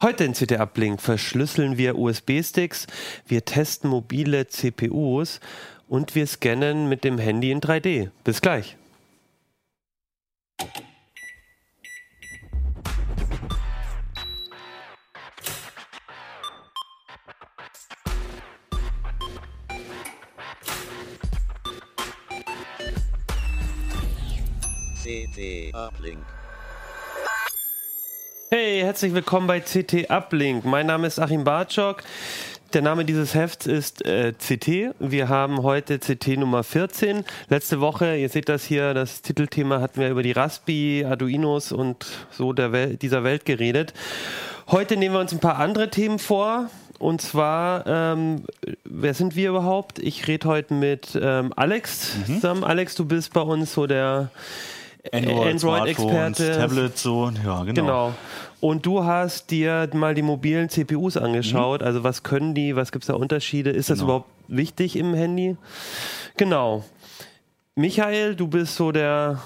Heute in CT Uplink verschlüsseln wir USB-Sticks, wir testen mobile CPUs und wir scannen mit dem Handy in 3D. Bis gleich. CT Uplink. Hey, herzlich willkommen bei CT Uplink. Mein Name ist Achim Bartschok. Der Name dieses Hefts ist äh, CT. Wir haben heute CT Nummer 14. Letzte Woche, ihr seht das hier, das Titelthema hatten wir über die Raspi, Arduinos und so der Wel dieser Welt geredet. Heute nehmen wir uns ein paar andere Themen vor. Und zwar, ähm, wer sind wir überhaupt? Ich rede heute mit ähm, Alex Mhm. zusammen. Alex, du bist bei uns so der Android-Experte. Tablets, so, ja, genau. Genau. Und du hast dir mal die mobilen CPUs angeschaut. Also was können die? Was gibt es da Unterschiede? Ist das Mhm. Genau. überhaupt wichtig im Handy? Genau. Michael, du bist so der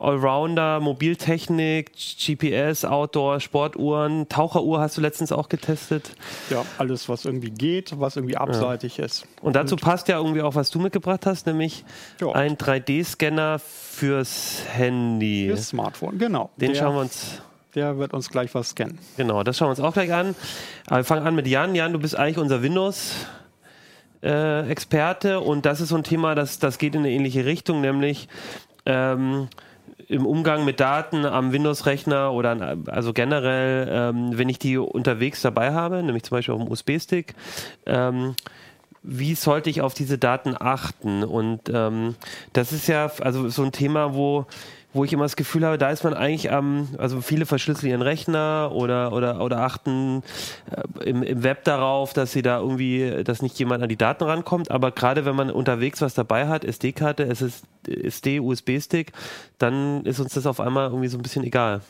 Allrounder, Mobiltechnik, GPS, Outdoor, Sportuhren, Taucheruhr hast du letztens auch getestet. Ja, alles, was irgendwie geht, was irgendwie abseitig ist. Und dazu passt ja irgendwie auch, was du mitgebracht hast, nämlich Ja. ein 3D-Scanner fürs Handy. Das Smartphone, genau. Den der, schauen wir uns der wird uns gleich was scannen. Genau, das schauen wir uns auch gleich an. Aber wir fangen an mit Jan. Jan, du bist eigentlich unser Windows-Experte und das ist so ein Thema, das, das geht in eine ähnliche Richtung, nämlich ähm, im Umgang mit Daten am Windows-Rechner oder an, also generell, ähm, wenn ich die unterwegs dabei habe, nämlich zum Beispiel auf dem USB-Stick, ähm, wie sollte ich auf diese Daten achten? Und ähm, das ist ja also so ein Thema, wo, wo ich immer das Gefühl habe, da ist man eigentlich am, also viele verschlüsseln ihren Rechner oder, oder, oder achten äh, im, im Web darauf, dass sie da irgendwie, dass nicht jemand an die Daten rankommt. Aber gerade wenn man unterwegs was dabei hat, SD-Karte, SD, USB-Stick, dann ist uns das auf einmal irgendwie so ein bisschen egal.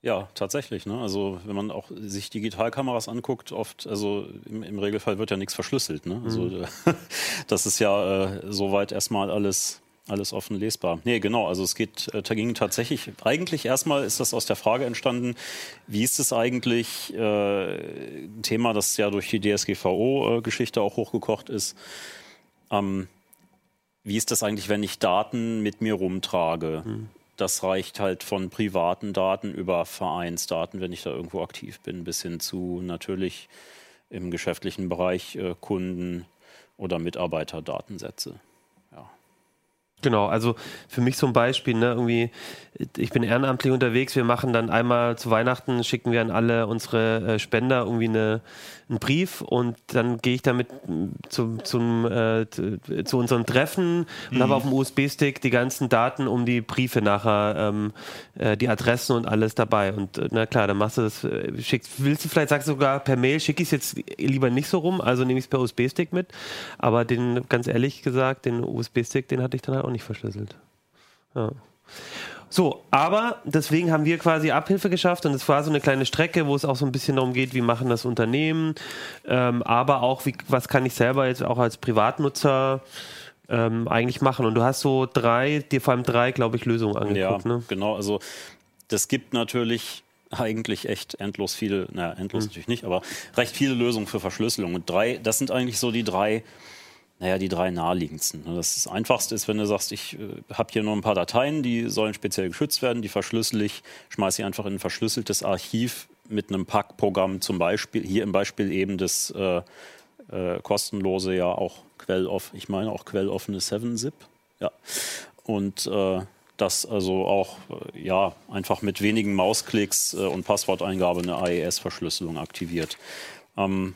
Ja, tatsächlich. Ne? Also wenn man auch sich Digitalkameras anguckt, oft, also im, im Regelfall wird ja nichts verschlüsselt. Ne? Also Mhm. das ist ja äh, soweit erstmal alles alles offen lesbar. Nee, genau, also es geht, äh, da ging tatsächlich, eigentlich erstmal ist das aus der Frage entstanden, wie ist es eigentlich, äh, ein Thema, das ja durch die DSGVO-Geschichte auch hochgekocht ist, ähm, wie ist das eigentlich, wenn ich Daten mit mir rumtrage? Das reicht halt von privaten Daten über Vereinsdaten, wenn ich da irgendwo aktiv bin, bis hin zu natürlich im geschäftlichen Bereich äh, Kunden- oder Mitarbeiterdatensätze. Genau, also für mich ein Beispiel, ne, irgendwie, ich bin ehrenamtlich unterwegs, wir machen dann einmal zu Weihnachten, schicken wir an alle unsere äh, Spender irgendwie eine, einen Brief und dann gehe ich damit m, zum, äh, zu, zu unserem Treffen und habe auf dem USB-Stick die ganzen Daten um die Briefe nachher, ähm, äh, die Adressen und alles dabei. Und äh, na klar, dann machst du das, äh, schickst, willst du vielleicht, sagst du sogar per Mail, schicke ich es jetzt lieber nicht so rum, also nehme ich es per USB-Stick mit. Aber den, ganz ehrlich gesagt, den USB-Stick, den hatte ich dann halt auch nicht verschlüsselt. Ja. So, aber deswegen haben wir quasi Abhilfe geschafft und es war so eine kleine Strecke, wo es auch so ein bisschen darum geht, wie machen das Unternehmen, ähm, aber auch, wie, was kann ich selber jetzt auch als Privatnutzer ähm, eigentlich machen. Und du hast so drei, dir vor allem drei, glaube ich, Lösungen angeguckt. Ja, ne? genau. Also das gibt natürlich eigentlich echt endlos viele, naja, endlos Mhm. natürlich nicht, aber recht viele Lösungen für Verschlüsselung. Und drei, das sind eigentlich so die drei, naja, die drei naheliegendsten. ne? Das, das Einfachste ist, wenn du sagst, ich äh, habe hier nur ein paar Dateien, die sollen speziell geschützt werden, die verschlüssel ich, schmeiße sie einfach in ein verschlüsseltes Archiv mit einem Packprogramm zum Beispiel, hier im Beispiel eben das äh, äh, kostenlose, ja auch quelloff, ich meine auch quelloffene 7-Zip. Ja. Und äh, das also auch äh, ja, einfach mit wenigen Mausklicks äh, und Passworteingabe eine AES-Verschlüsselung aktiviert. Ähm,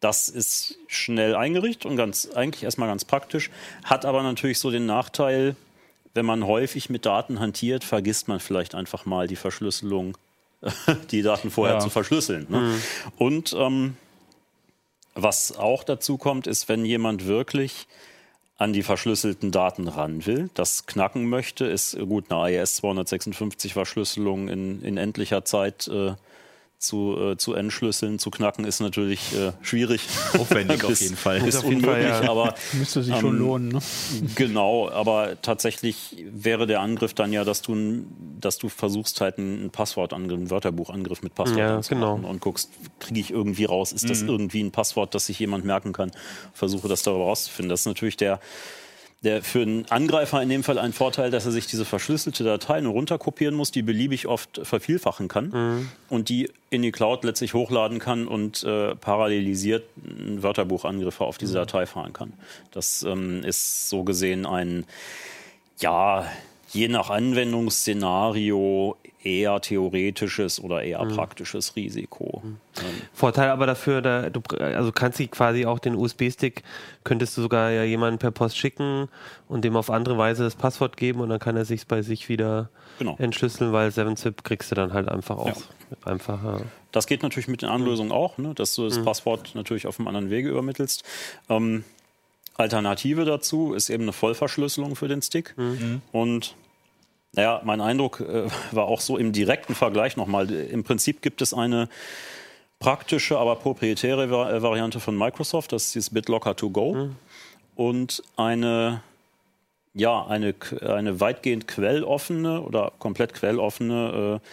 das ist schnell eingerichtet und ganz, eigentlich erstmal ganz praktisch, hat aber natürlich so den Nachteil, wenn man häufig mit Daten hantiert, vergisst man vielleicht einfach mal die Verschlüsselung, die Daten vorher Ja. zu verschlüsseln. Ne? Und ähm, was auch dazu kommt, ist, wenn jemand wirklich an die verschlüsselten Daten ran will, das knacken möchte, ist gut eine AES 256 Verschlüsselung in, in endlicher Zeit äh, zu, äh, zu entschlüsseln, zu knacken, ist natürlich äh, schwierig. Aufwendig auf jeden Fall. Ist Fall, unmöglich, ja. aber Müsste sich schon Ähm, lohnen. Ne? Genau, aber tatsächlich wäre der Angriff dann ja, dass du, dass du versuchst halt einen Passwortangriff, einen Wörterbuchangriff mit Passwort Ja, genau. und guckst, kriege ich irgendwie raus, ist das irgendwie ein Passwort, das sich jemand merken kann, versuche das darüber rauszufinden. Das ist natürlich der, der für einen Angreifer in dem Fall ein Vorteil, dass er sich diese verschlüsselte Datei nur runterkopieren muss, die beliebig oft vervielfachen kann und die in die Cloud letztlich hochladen kann und äh, parallelisiert einen Wörterbuchangriffe auf diese Datei fahren kann. Das ähm, ist so gesehen ein, ja, je nach Anwendungsszenario eher theoretisches oder eher praktisches Risiko. Ähm, Vorteil aber dafür, da, du also kannst sie quasi auch den USB-Stick, könntest du sogar ja jemanden per Post schicken und dem auf andere Weise das Passwort geben und dann kann er sich bei sich wieder Genau. entschlüsseln, weil 7-Zip kriegst du dann halt einfach auch einfacher. Das geht natürlich mit den Anlösungen auch, ne, dass du das Passwort natürlich auf einem anderen Wege übermittelst. Ähm, Alternative dazu ist eben eine Vollverschlüsselung für den Stick. Und naja, mein Eindruck äh, war auch so im direkten Vergleich nochmal. Im Prinzip gibt es eine praktische, aber proprietäre Va- äh, Variante von Microsoft, das ist dieses BitLocker to go. Und eine, ja, eine, eine weitgehend quelloffene oder komplett quelloffene, äh,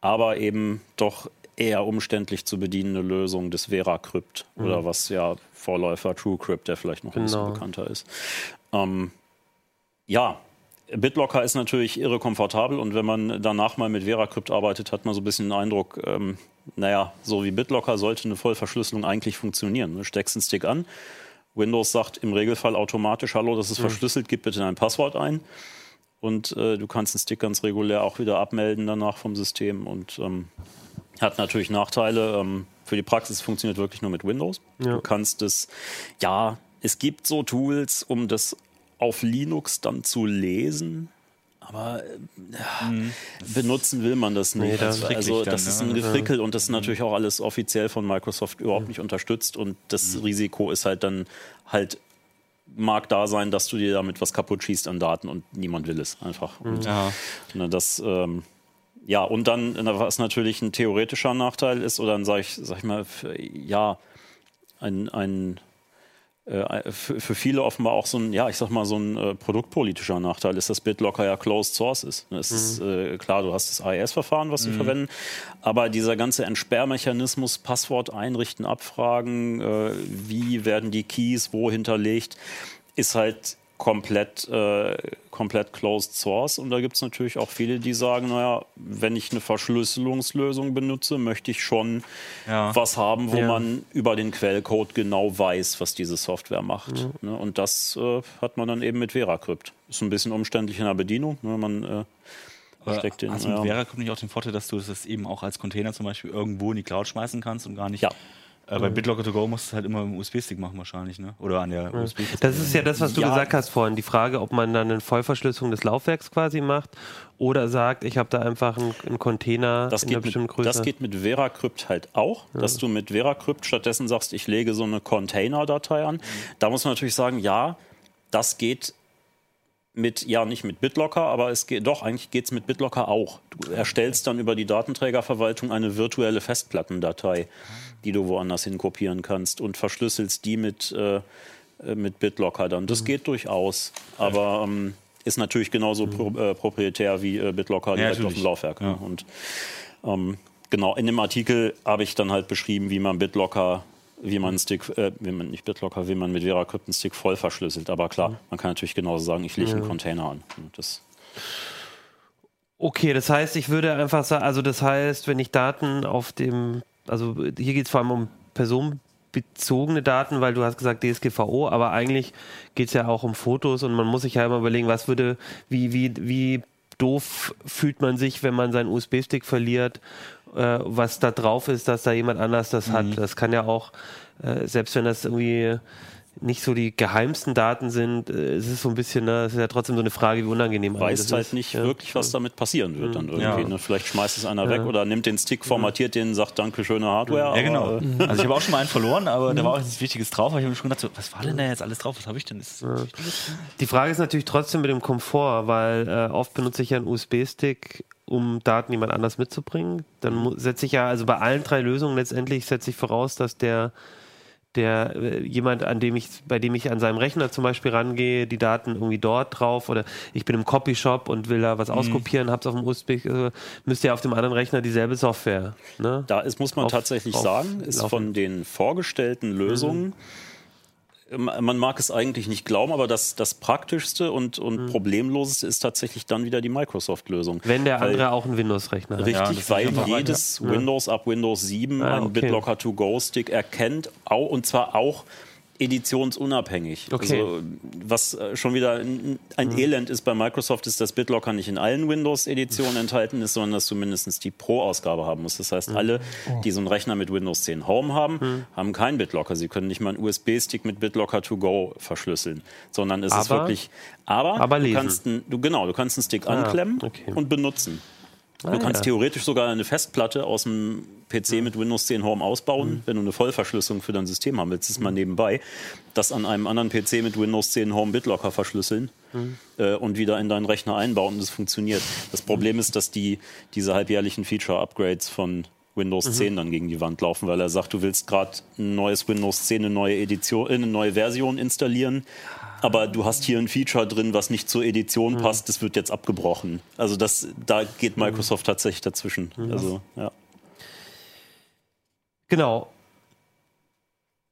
aber eben doch eher umständlich zu bedienende Lösung des VeraCrypt oder was ja Vorläufer TrueCrypt, der vielleicht noch ein bisschen Genau. bekannter ist. Ähm, ja, BitLocker ist natürlich irre komfortabel und wenn man danach mal mit VeraCrypt arbeitet, hat man so ein bisschen den Eindruck, ähm, naja, so wie BitLocker sollte eine Vollverschlüsselung eigentlich funktionieren. Du steckst einen Stick an, Windows sagt im Regelfall automatisch, hallo, das ist verschlüsselt, gib bitte dein Passwort ein. Und äh, du kannst den Stick ganz regulär auch wieder abmelden danach vom System und ähm, hat natürlich Nachteile. Ähm, für die Praxis funktioniert wirklich nur mit Windows. Du kannst es, ja, es gibt so Tools, um das auf Linux dann zu lesen. Aber äh, ja, benutzen will man das nicht. Nee, das also das dann, ist ne? ein Gefrickel und das ist natürlich auch alles offiziell von Microsoft überhaupt nicht unterstützt. Und das Risiko ist halt dann halt mag da sein, dass du dir damit was kaputt schießt an Daten und niemand will es einfach. Und, Ja. ne, das, ähm, ja, und dann, was natürlich ein theoretischer Nachteil ist, oder dann sage ich, sag ich mal, ja, ein, ein äh, für, viele offenbar auch so ein, ja, ich sag mal, so ein äh, produktpolitischer Nachteil ist, dass BitLocker ja Closed Source ist. Es ist äh, klar, du hast das AES-Verfahren, was sie verwenden, aber dieser ganze Entsperrmechanismus, Passwort einrichten, abfragen, äh, wie werden die Keys wo hinterlegt, ist halt komplett, äh, komplett closed source. Und da gibt es natürlich auch viele, die sagen, naja, wenn ich eine Verschlüsselungslösung benutze, möchte ich schon Ja. was haben, wo Ja. man über den Quellcode genau weiß, was diese Software macht. Ne? Und das äh, hat man dann eben mit VeraCrypt. Ist ein bisschen umständlich in der Bedienung. Ne? Man äh, steckt den. Du mit ja. VeraCrypt nicht auch den Vorteil, dass du das eben auch als Container zum Beispiel irgendwo in die Cloud schmeißen kannst und gar nicht. Ja. Äh, bei BitLocker to go musst du es halt immer im USB-Stick machen wahrscheinlich, ne? Oder an der USB. Das ist ja das, was du Ja. gesagt hast vorhin. Die Frage, ob man dann eine Vollverschlüsselung des Laufwerks quasi macht oder sagt, ich habe da einfach einen, einen Container Das in einer geht, bestimmten mit, Größe. das geht mit VeraCrypt halt auch, dass du mit VeraCrypt stattdessen sagst, ich lege so eine Container-Datei an. Da muss man natürlich sagen, ja, das geht mit, ja, nicht mit BitLocker, aber es geht doch, eigentlich geht es mit BitLocker auch. Du erstellst dann über die Datenträgerverwaltung eine virtuelle Festplattendatei, die du woanders hin kopieren kannst und verschlüsselst die mit, äh, äh, mit BitLocker dann. Das geht durchaus, aber ähm, ist natürlich genauso pro, äh, proprietär wie äh, BitLocker direkt auf natürlich. dem Laufwerk. Ja. Ne? Und ähm, genau, in dem Artikel habe ich dann halt beschrieben, wie man BitLocker, wie man einen Stick, äh, wie man nicht BitLocker, wie man mit VeraCrypt einen Stick voll verschlüsselt. Aber klar, man kann natürlich genauso sagen, ich lege einen Container an. Das, Okay, das heißt, ich würde einfach sagen, also das heißt, wenn ich Daten auf dem, also hier geht es vor allem um personenbezogene Daten, weil du hast gesagt DSGVO, aber eigentlich geht es ja auch um Fotos und man muss sich ja immer überlegen, was würde, wie, wie, wie doof fühlt man sich, wenn man seinen USB-Stick verliert, äh, was da drauf ist, dass da jemand anders das hat. Das kann ja auch, äh, selbst wenn das irgendwie nicht so die geheimsten Daten sind, äh, es ist so ein bisschen, ne, es ist ja trotzdem so eine Frage, wie unangenehm einem weiß halt ist. nicht Ja. wirklich, was damit passieren wird dann irgendwie. Ja. Ne? Vielleicht schmeißt es einer weg oder nimmt den Stick, formatiert den, sagt Danke, schöne Hardware. Ja, genau. aber, äh, Also ich habe auch schon mal einen verloren, aber da war auch nichts Wichtiges drauf. Aber ich habe mir schon gedacht, so, was war denn da jetzt alles drauf? Was habe ich denn? Die Frage ist natürlich trotzdem mit dem Komfort, weil äh, oft benutze ich ja einen USB-Stick um Daten jemand anders mitzubringen. Dann mu- setze ich ja, also bei allen drei Lösungen letztendlich setze ich voraus, dass der der äh, jemand, an dem ich, bei dem ich an seinem Rechner zum Beispiel rangehe, die Daten irgendwie dort drauf oder ich bin im Copyshop und will da was auskopieren, hab's auf dem USB, äh, müsste ja auf dem anderen Rechner dieselbe Software. Ne? Da ist, muss man Auf- tatsächlich auf- sagen, ist laufen. von den vorgestellten Lösungen, ma- man mag es eigentlich nicht glauben, aber das, das praktischste und, und problemloseste ist tatsächlich dann wieder die Microsoft-Lösung. Wenn der Weil- andere auch einen Windows-Rechner hat. Richtig, Ja, weil jedes Windows ab Windows 7 Ah, einen okay. BitLocker to Go Stick erkennt, und zwar auch editionsunabhängig. Okay. Also, was äh, schon wieder ein, ein Elend ist bei Microsoft, ist, dass BitLocker nicht in allen Windows-Editionen enthalten ist, sondern dass du mindestens die Pro-Ausgabe haben musst. Das heißt, alle, die so einen Rechner mit Windows 10 Home haben, haben keinen BitLocker. Sie können nicht mal einen USB-Stick mit BitLocker to Go verschlüsseln, sondern es ist Aber- wirklich. Aber, aber du kannst einen, du, genau, du kannst einen Stick anklemmen okay. und benutzen. Du Ah, kannst ja. theoretisch sogar eine Festplatte aus dem PC mit Windows 10 Home ausbauen, wenn du eine Vollverschlüsselung für dein System haben willst. Das ist mal nebenbei. Das an einem anderen PC mit Windows 10 Home BitLocker verschlüsseln äh, und wieder in deinen Rechner einbauen und es funktioniert. Das Problem ist, dass die, diese halbjährlichen Feature-Upgrades von Windows 10 dann gegen die Wand laufen, weil er sagt, du willst gerade ein neues Windows 10, eine neue Edition, äh, eine neue Version installieren. Aber du hast hier ein Feature drin, was nicht zur Edition passt, das wird jetzt abgebrochen. Also das, da geht Microsoft tatsächlich dazwischen. Also, ja. Genau.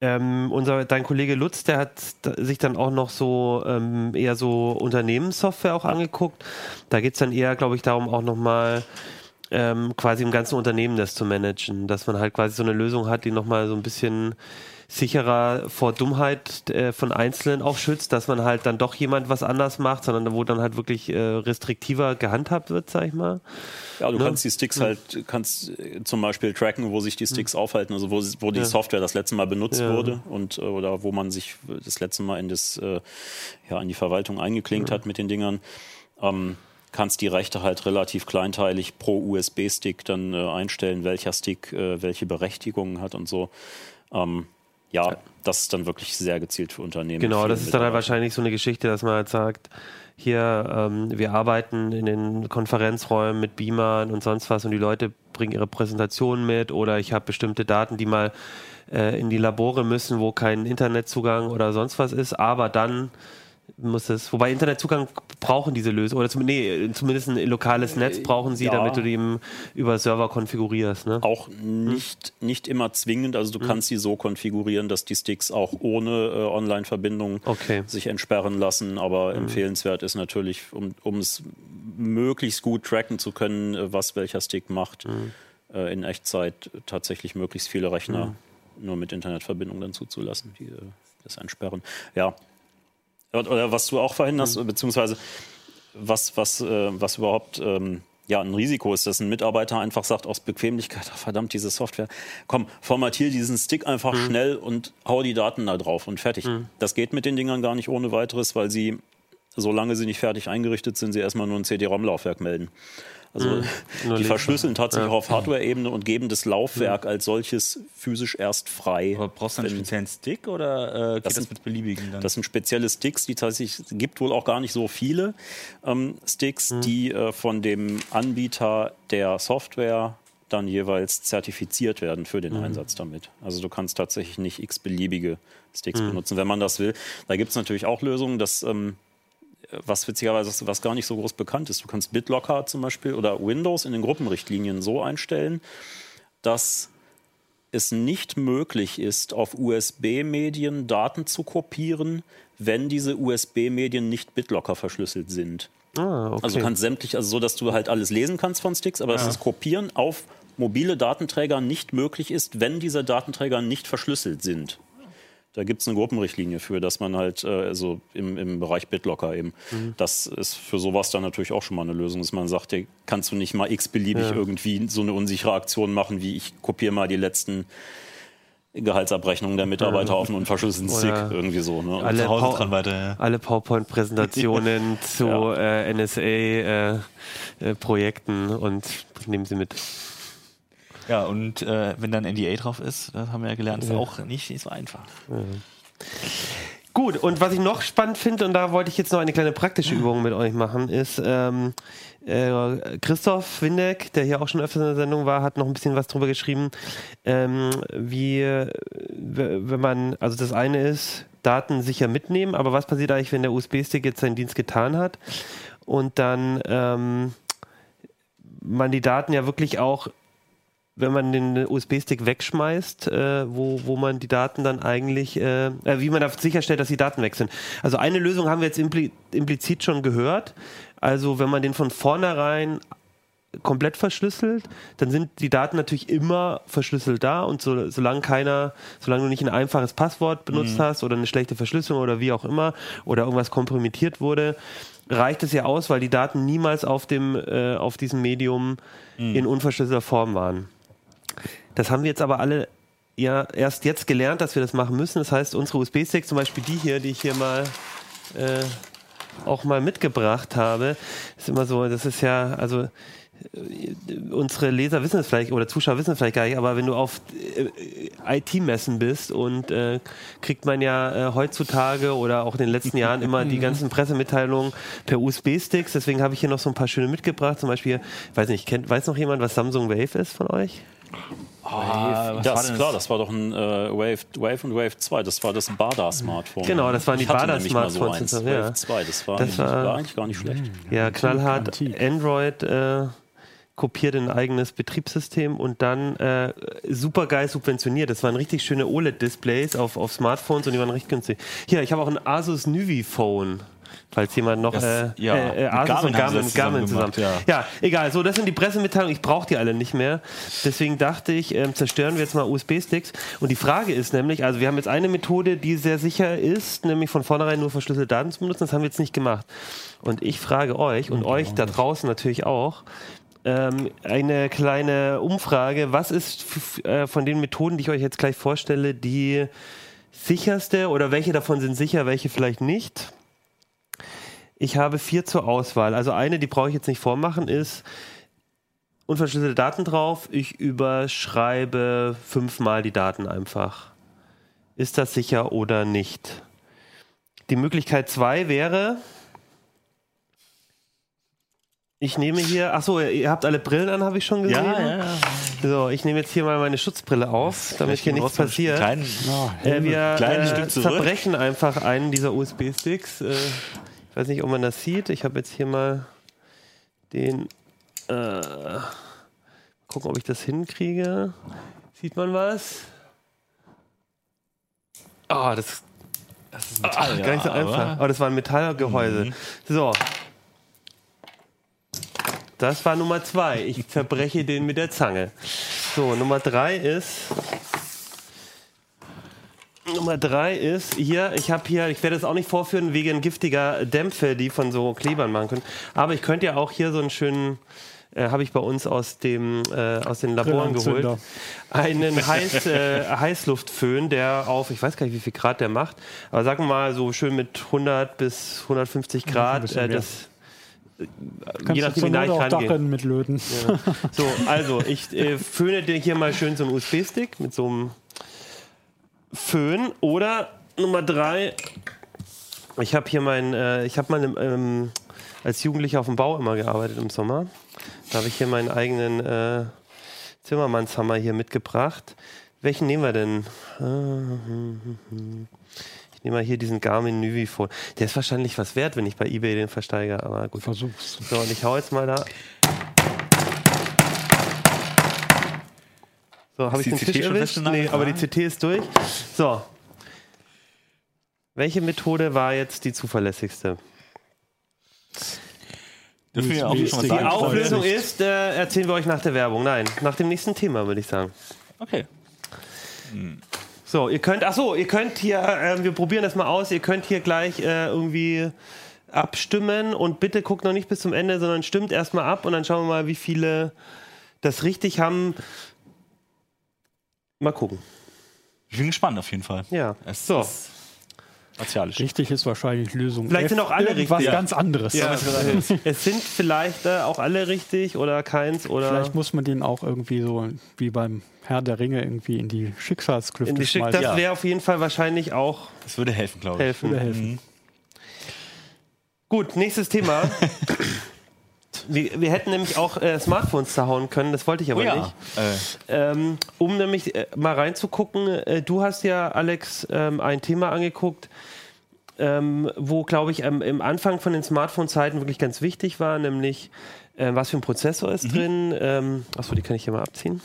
Ähm, unser, dein Kollege Lutz, der hat sich dann auch noch so ähm, eher so Unternehmenssoftware auch angeguckt. Da geht es dann eher, glaube ich, darum auch nochmal ähm, quasi im ganzen Unternehmen das zu managen, dass man halt quasi so eine Lösung hat, die nochmal so ein bisschen sicherer vor Dummheit äh, von Einzelnen auch schützt, dass man halt dann doch jemand was anders macht, sondern wo dann halt wirklich äh, restriktiver gehandhabt wird, sag ich mal. Ja, du Ne? kannst die Sticks halt, kannst äh, zum Beispiel tracken, wo sich die Sticks aufhalten, also wo, wo die Ja. Software das letzte Mal benutzt Ja. wurde und äh, oder wo man sich das letzte Mal in das, äh, ja, in die Verwaltung eingeklinkt hat mit den Dingern. Ähm, kannst die Rechte halt relativ kleinteilig pro USB-Stick dann äh, einstellen, welcher Stick äh, welche Berechtigungen hat und so. Ähm, ja, das ist dann wirklich sehr gezielt für Unternehmen. Genau, das ist dann halt wahrscheinlich so eine Geschichte, dass man halt sagt, hier, ähm, wir arbeiten in den Konferenzräumen mit Beamern und sonst was und die Leute bringen ihre Präsentationen mit oder ich habe bestimmte Daten, die mal äh, in die Labore müssen, wo kein Internetzugang oder sonst was ist, aber dann muss es, wobei Internetzugang brauchen diese Lösung oder zum, nee, zumindest ein lokales Netz brauchen sie, ja. damit du die eben über Server konfigurierst. Ne? Auch nicht, nicht immer zwingend. Also Hm. du kannst sie so konfigurieren, dass die Sticks auch ohne äh, Online-Verbindung Okay. Hm. sich entsperren lassen. Aber empfehlenswert ist natürlich, um, es möglichst gut tracken zu können, äh, was welcher Stick macht, Hm. äh, in Echtzeit tatsächlich möglichst viele Rechner nur mit Internetverbindung dann zuzulassen, die äh, das entsperren. Ja. Oder was du auch verhinderst, Hm. beziehungsweise was, was, äh, was überhaupt ähm, ja, ein Risiko ist, dass ein Mitarbeiter einfach sagt, aus Bequemlichkeit, ach, verdammt, diese Software, komm, formatier diesen Stick einfach Mhm. schnell und hau die Daten da drauf und fertig. Das geht mit den Dingern gar nicht ohne weiteres, weil sie, solange sie nicht fertig eingerichtet sind, sie erstmal nur ein CD-ROM-Laufwerk melden. Also Nur die verschlüsseln tatsächlich Ja. auf Hardware-Ebene und geben das Laufwerk als solches physisch erst frei. Aber brauchst du einen Wenn- speziellen Stick oder äh, geht das, sind- mit beliebigen dann? Das sind spezielle Sticks, die tatsächlich, es gibt wohl auch gar nicht so viele ähm, Sticks, die äh, von dem Anbieter der Software dann jeweils zertifiziert werden für den Einsatz damit. Also du kannst tatsächlich nicht x-beliebige Sticks benutzen, wenn man das will. Da gibt es natürlich auch Lösungen, dass ähm, was witzigerweise was gar nicht so groß bekannt ist. Du kannst BitLocker zum Beispiel oder Windows in den Gruppenrichtlinien so einstellen, dass es nicht möglich ist, auf USB-Medien Daten zu kopieren, wenn diese USB-Medien nicht BitLocker verschlüsselt sind. Ah, okay. Also du kannst sämtlich, also so, dass du halt alles lesen kannst von Sticks, aber dass das Kopieren auf mobile Datenträger nicht möglich ist, wenn diese Datenträger nicht verschlüsselt sind. Da gibt es eine Gruppenrichtlinie für, dass man halt, äh, also im, im Bereich BitLocker eben, das ist für sowas dann natürlich auch schon mal eine Lösung, dass man sagt, ja, kannst du nicht mal x-beliebig Ja. irgendwie so eine unsichere Aktion machen, wie ich kopiere mal die letzten Gehaltsabrechnungen der Mitarbeiter auf einen unverschlüsselten Stick, Oder irgendwie so. Ne? Und alle weiter, ja. alle PowerPoint-Präsentationen zu äh, NSA-Projekten und nehmen sie mit. Ja, und äh, wenn dann NDA drauf ist, das haben wir ja gelernt, ist Ja. auch nicht, nicht so einfach. Gut, und was ich noch spannend finde, und da wollte ich jetzt noch eine kleine praktische Übung mit euch machen, ist ähm, äh, Christoph Windeck, der hier auch schon öfters in der Sendung war, hat noch ein bisschen was drüber geschrieben, ähm, wie, wenn man, also das eine ist, Daten sicher mitnehmen, aber was passiert eigentlich, wenn der USB-Stick jetzt seinen Dienst getan hat und dann ähm, man die Daten ja wirklich auch wenn man den USB-Stick wegschmeißt, äh, wo, wo man die Daten dann eigentlich, äh, äh, wie man da sicherstellt, dass die Daten weg sind. Also eine Lösung haben wir jetzt impli implizit schon gehört. Also wenn man den von vornherein komplett verschlüsselt, dann sind die Daten natürlich immer verschlüsselt da und so, solange keiner, solange du nicht ein einfaches Passwort benutzt hast oder eine schlechte Verschlüsselung oder wie auch immer oder irgendwas kompromittiert wurde, reicht es ja aus, weil die Daten niemals auf dem, äh, auf diesem Medium in unverschlüsselter Form waren. Das haben wir jetzt aber alle ja erst jetzt gelernt, dass wir das machen müssen. Das heißt, unsere USB-Sticks, zum Beispiel die hier, die ich hier mal äh, auch mal mitgebracht habe, ist immer so, das ist ja, also äh, unsere Leser wissen es vielleicht oder Zuschauer wissen es vielleicht gar nicht, aber wenn du auf äh, IT-Messen bist und äh, kriegt man ja äh, heutzutage oder auch in den letzten Jahren immer die ganzen Pressemitteilungen per USB-Sticks. Deswegen habe ich hier noch so ein paar schöne mitgebracht. Zum Beispiel, weiß nicht, kennt, weiß noch jemand, was Samsung Wave ist von euch? Ah, was das war ist klar, das war doch ein äh, Wave, Wave und Wave 2, das war das Bada-Smartphone. Genau, das waren die so Bada-Smartphones, eins, ja. Wave 2, das war, Das eigentlich, war- war eigentlich gar nicht schlecht. Ja, knallhart antik. Android äh, kopiert in ein eigenes Betriebssystem und dann äh, super geil subventioniert. Das waren richtig schöne OLED-Displays auf, auf Smartphones und die waren richtig günstig. Hier, ich habe auch ein Asus Nuvi Phone. Falls jemand noch Das- äh, ja, äh, äh, Asus und Garmin zusammen zusammen. gemacht, ja. egal. So, das sind die Pressemitteilungen. Ich brauche die alle nicht mehr. Deswegen dachte ich, ähm, zerstören wir jetzt mal USB-Sticks. Und die Frage ist nämlich, also wir haben jetzt eine Methode, die sehr sicher ist, nämlich von vornherein nur verschlüsselte Daten zu benutzen. Das haben wir jetzt nicht gemacht. Und ich frage euch und euch da draußen natürlich auch, ähm, eine kleine Umfrage. Was ist äh, von den Methoden, die ich euch jetzt gleich vorstelle, die sicherste oder welche davon sind sicher, welche vielleicht nicht? Ich habe vier zur Auswahl. Also eine, die brauche ich jetzt nicht vormachen, ist unverschlüsselte Daten drauf. Ich überschreibe fünfmal die Daten einfach. Ist das sicher oder nicht? Die Möglichkeit zwei wäre, ich nehme hier, ach so, ihr habt alle Brillen an, habe ich schon gesehen. Ja, ja, ja. So, ich nehme jetzt hier mal meine Schutzbrille auf, damit hier nichts passiert. Kleinen, Äh, wir kleines äh, Stück zurück. zerbrechen einfach einen dieser USB-Sticks. Äh, weiß nicht, ob man das sieht. Ich habe jetzt hier mal den. Äh, gucken, ob ich das hinkriege. Sieht man was? Ah, das das ist ah, gar nicht so einfach. Oh, das war ein Metallgehäuse. Mhm. So. Das war Nummer zwei. Ich zerbreche den mit der Zange. So, Nummer drei ist. Nummer drei ist hier, ich habe hier, ich werde es auch nicht vorführen, wegen giftiger Dämpfe, die von so Klebern machen können. Aber ich könnte ja auch hier so einen schönen, äh, habe ich bei uns aus, dem, äh, aus den Laboren geholt, einen Heiß, äh, Heißluftföhn, der auf, ich weiß gar nicht, wie viel Grad der macht, aber sagen wir mal so schön mit 100 bis 150 Grad, bisschen äh, das Kannst je nachdem, wie nah ich auch rangehe. Mit löten. So, also ich äh, föhne dir hier mal schön so einen USB-Stick mit so einem Föhn. Oder Nummer drei, ich habe hier mein, äh, ich habe mal ähm, als Jugendlicher auf dem Bau immer gearbeitet im Sommer. Da habe ich hier meinen eigenen äh, Zimmermannshammer hier mitgebracht. Welchen nehmen wir denn? Ich nehme mal hier diesen Garmin Nuvi vor. Der ist wahrscheinlich was wert, wenn ich bei eBay den versteige, aber gut. Versuch's. So, und ich hau jetzt mal da. So, habe ich die den CT Tisch schon erwischt? Nee, aber die. CT ist durch. So. Welche Methode war jetzt die zuverlässigste? Dürfen wir auch Die schon was Die sagen? Auflösung ist, äh, erzählen wir euch nach der Werbung. Nein, nach dem nächsten Thema, würde ich sagen. Okay. So, ihr könnt, ach so, ihr könnt hier, ähm, wir probieren das mal aus, ihr könnt hier gleich äh, irgendwie abstimmen und bitte guckt noch nicht bis zum Ende, sondern stimmt erstmal ab und dann schauen wir mal, wie viele das richtig haben. Mal gucken. Ich bin gespannt auf jeden Fall. Ja. Es So. ist- Martialisch. Richtig ist wahrscheinlich Lösung. Vielleicht F, sind auch alle richtig. ganz anderes. Ja, es sind vielleicht äh, auch alle richtig oder keins oder Vielleicht muss man den auch irgendwie so wie beim Herr der Ringe irgendwie in die Schicksalsklüfte in die Schick. schmeißen. Das Ja. wäre auf jeden Fall wahrscheinlich auch Das würde helfen, glaube ich. helfen. Würde helfen. Gut, nächstes Thema. wir, wir hätten nämlich auch äh, Smartphones zerhauen können, das wollte ich aber Oh ja. nicht. Äh, Ähm, um nämlich äh, mal reinzugucken, äh, du hast ja, Alex, ähm, ein Thema angeguckt, ähm, wo, glaube ich, im Anfang von den Smartphone-Zeiten wirklich ganz wichtig war, nämlich äh, was für ein Prozessor ist drin. Ähm, achso, die kann ich hier mal abziehen.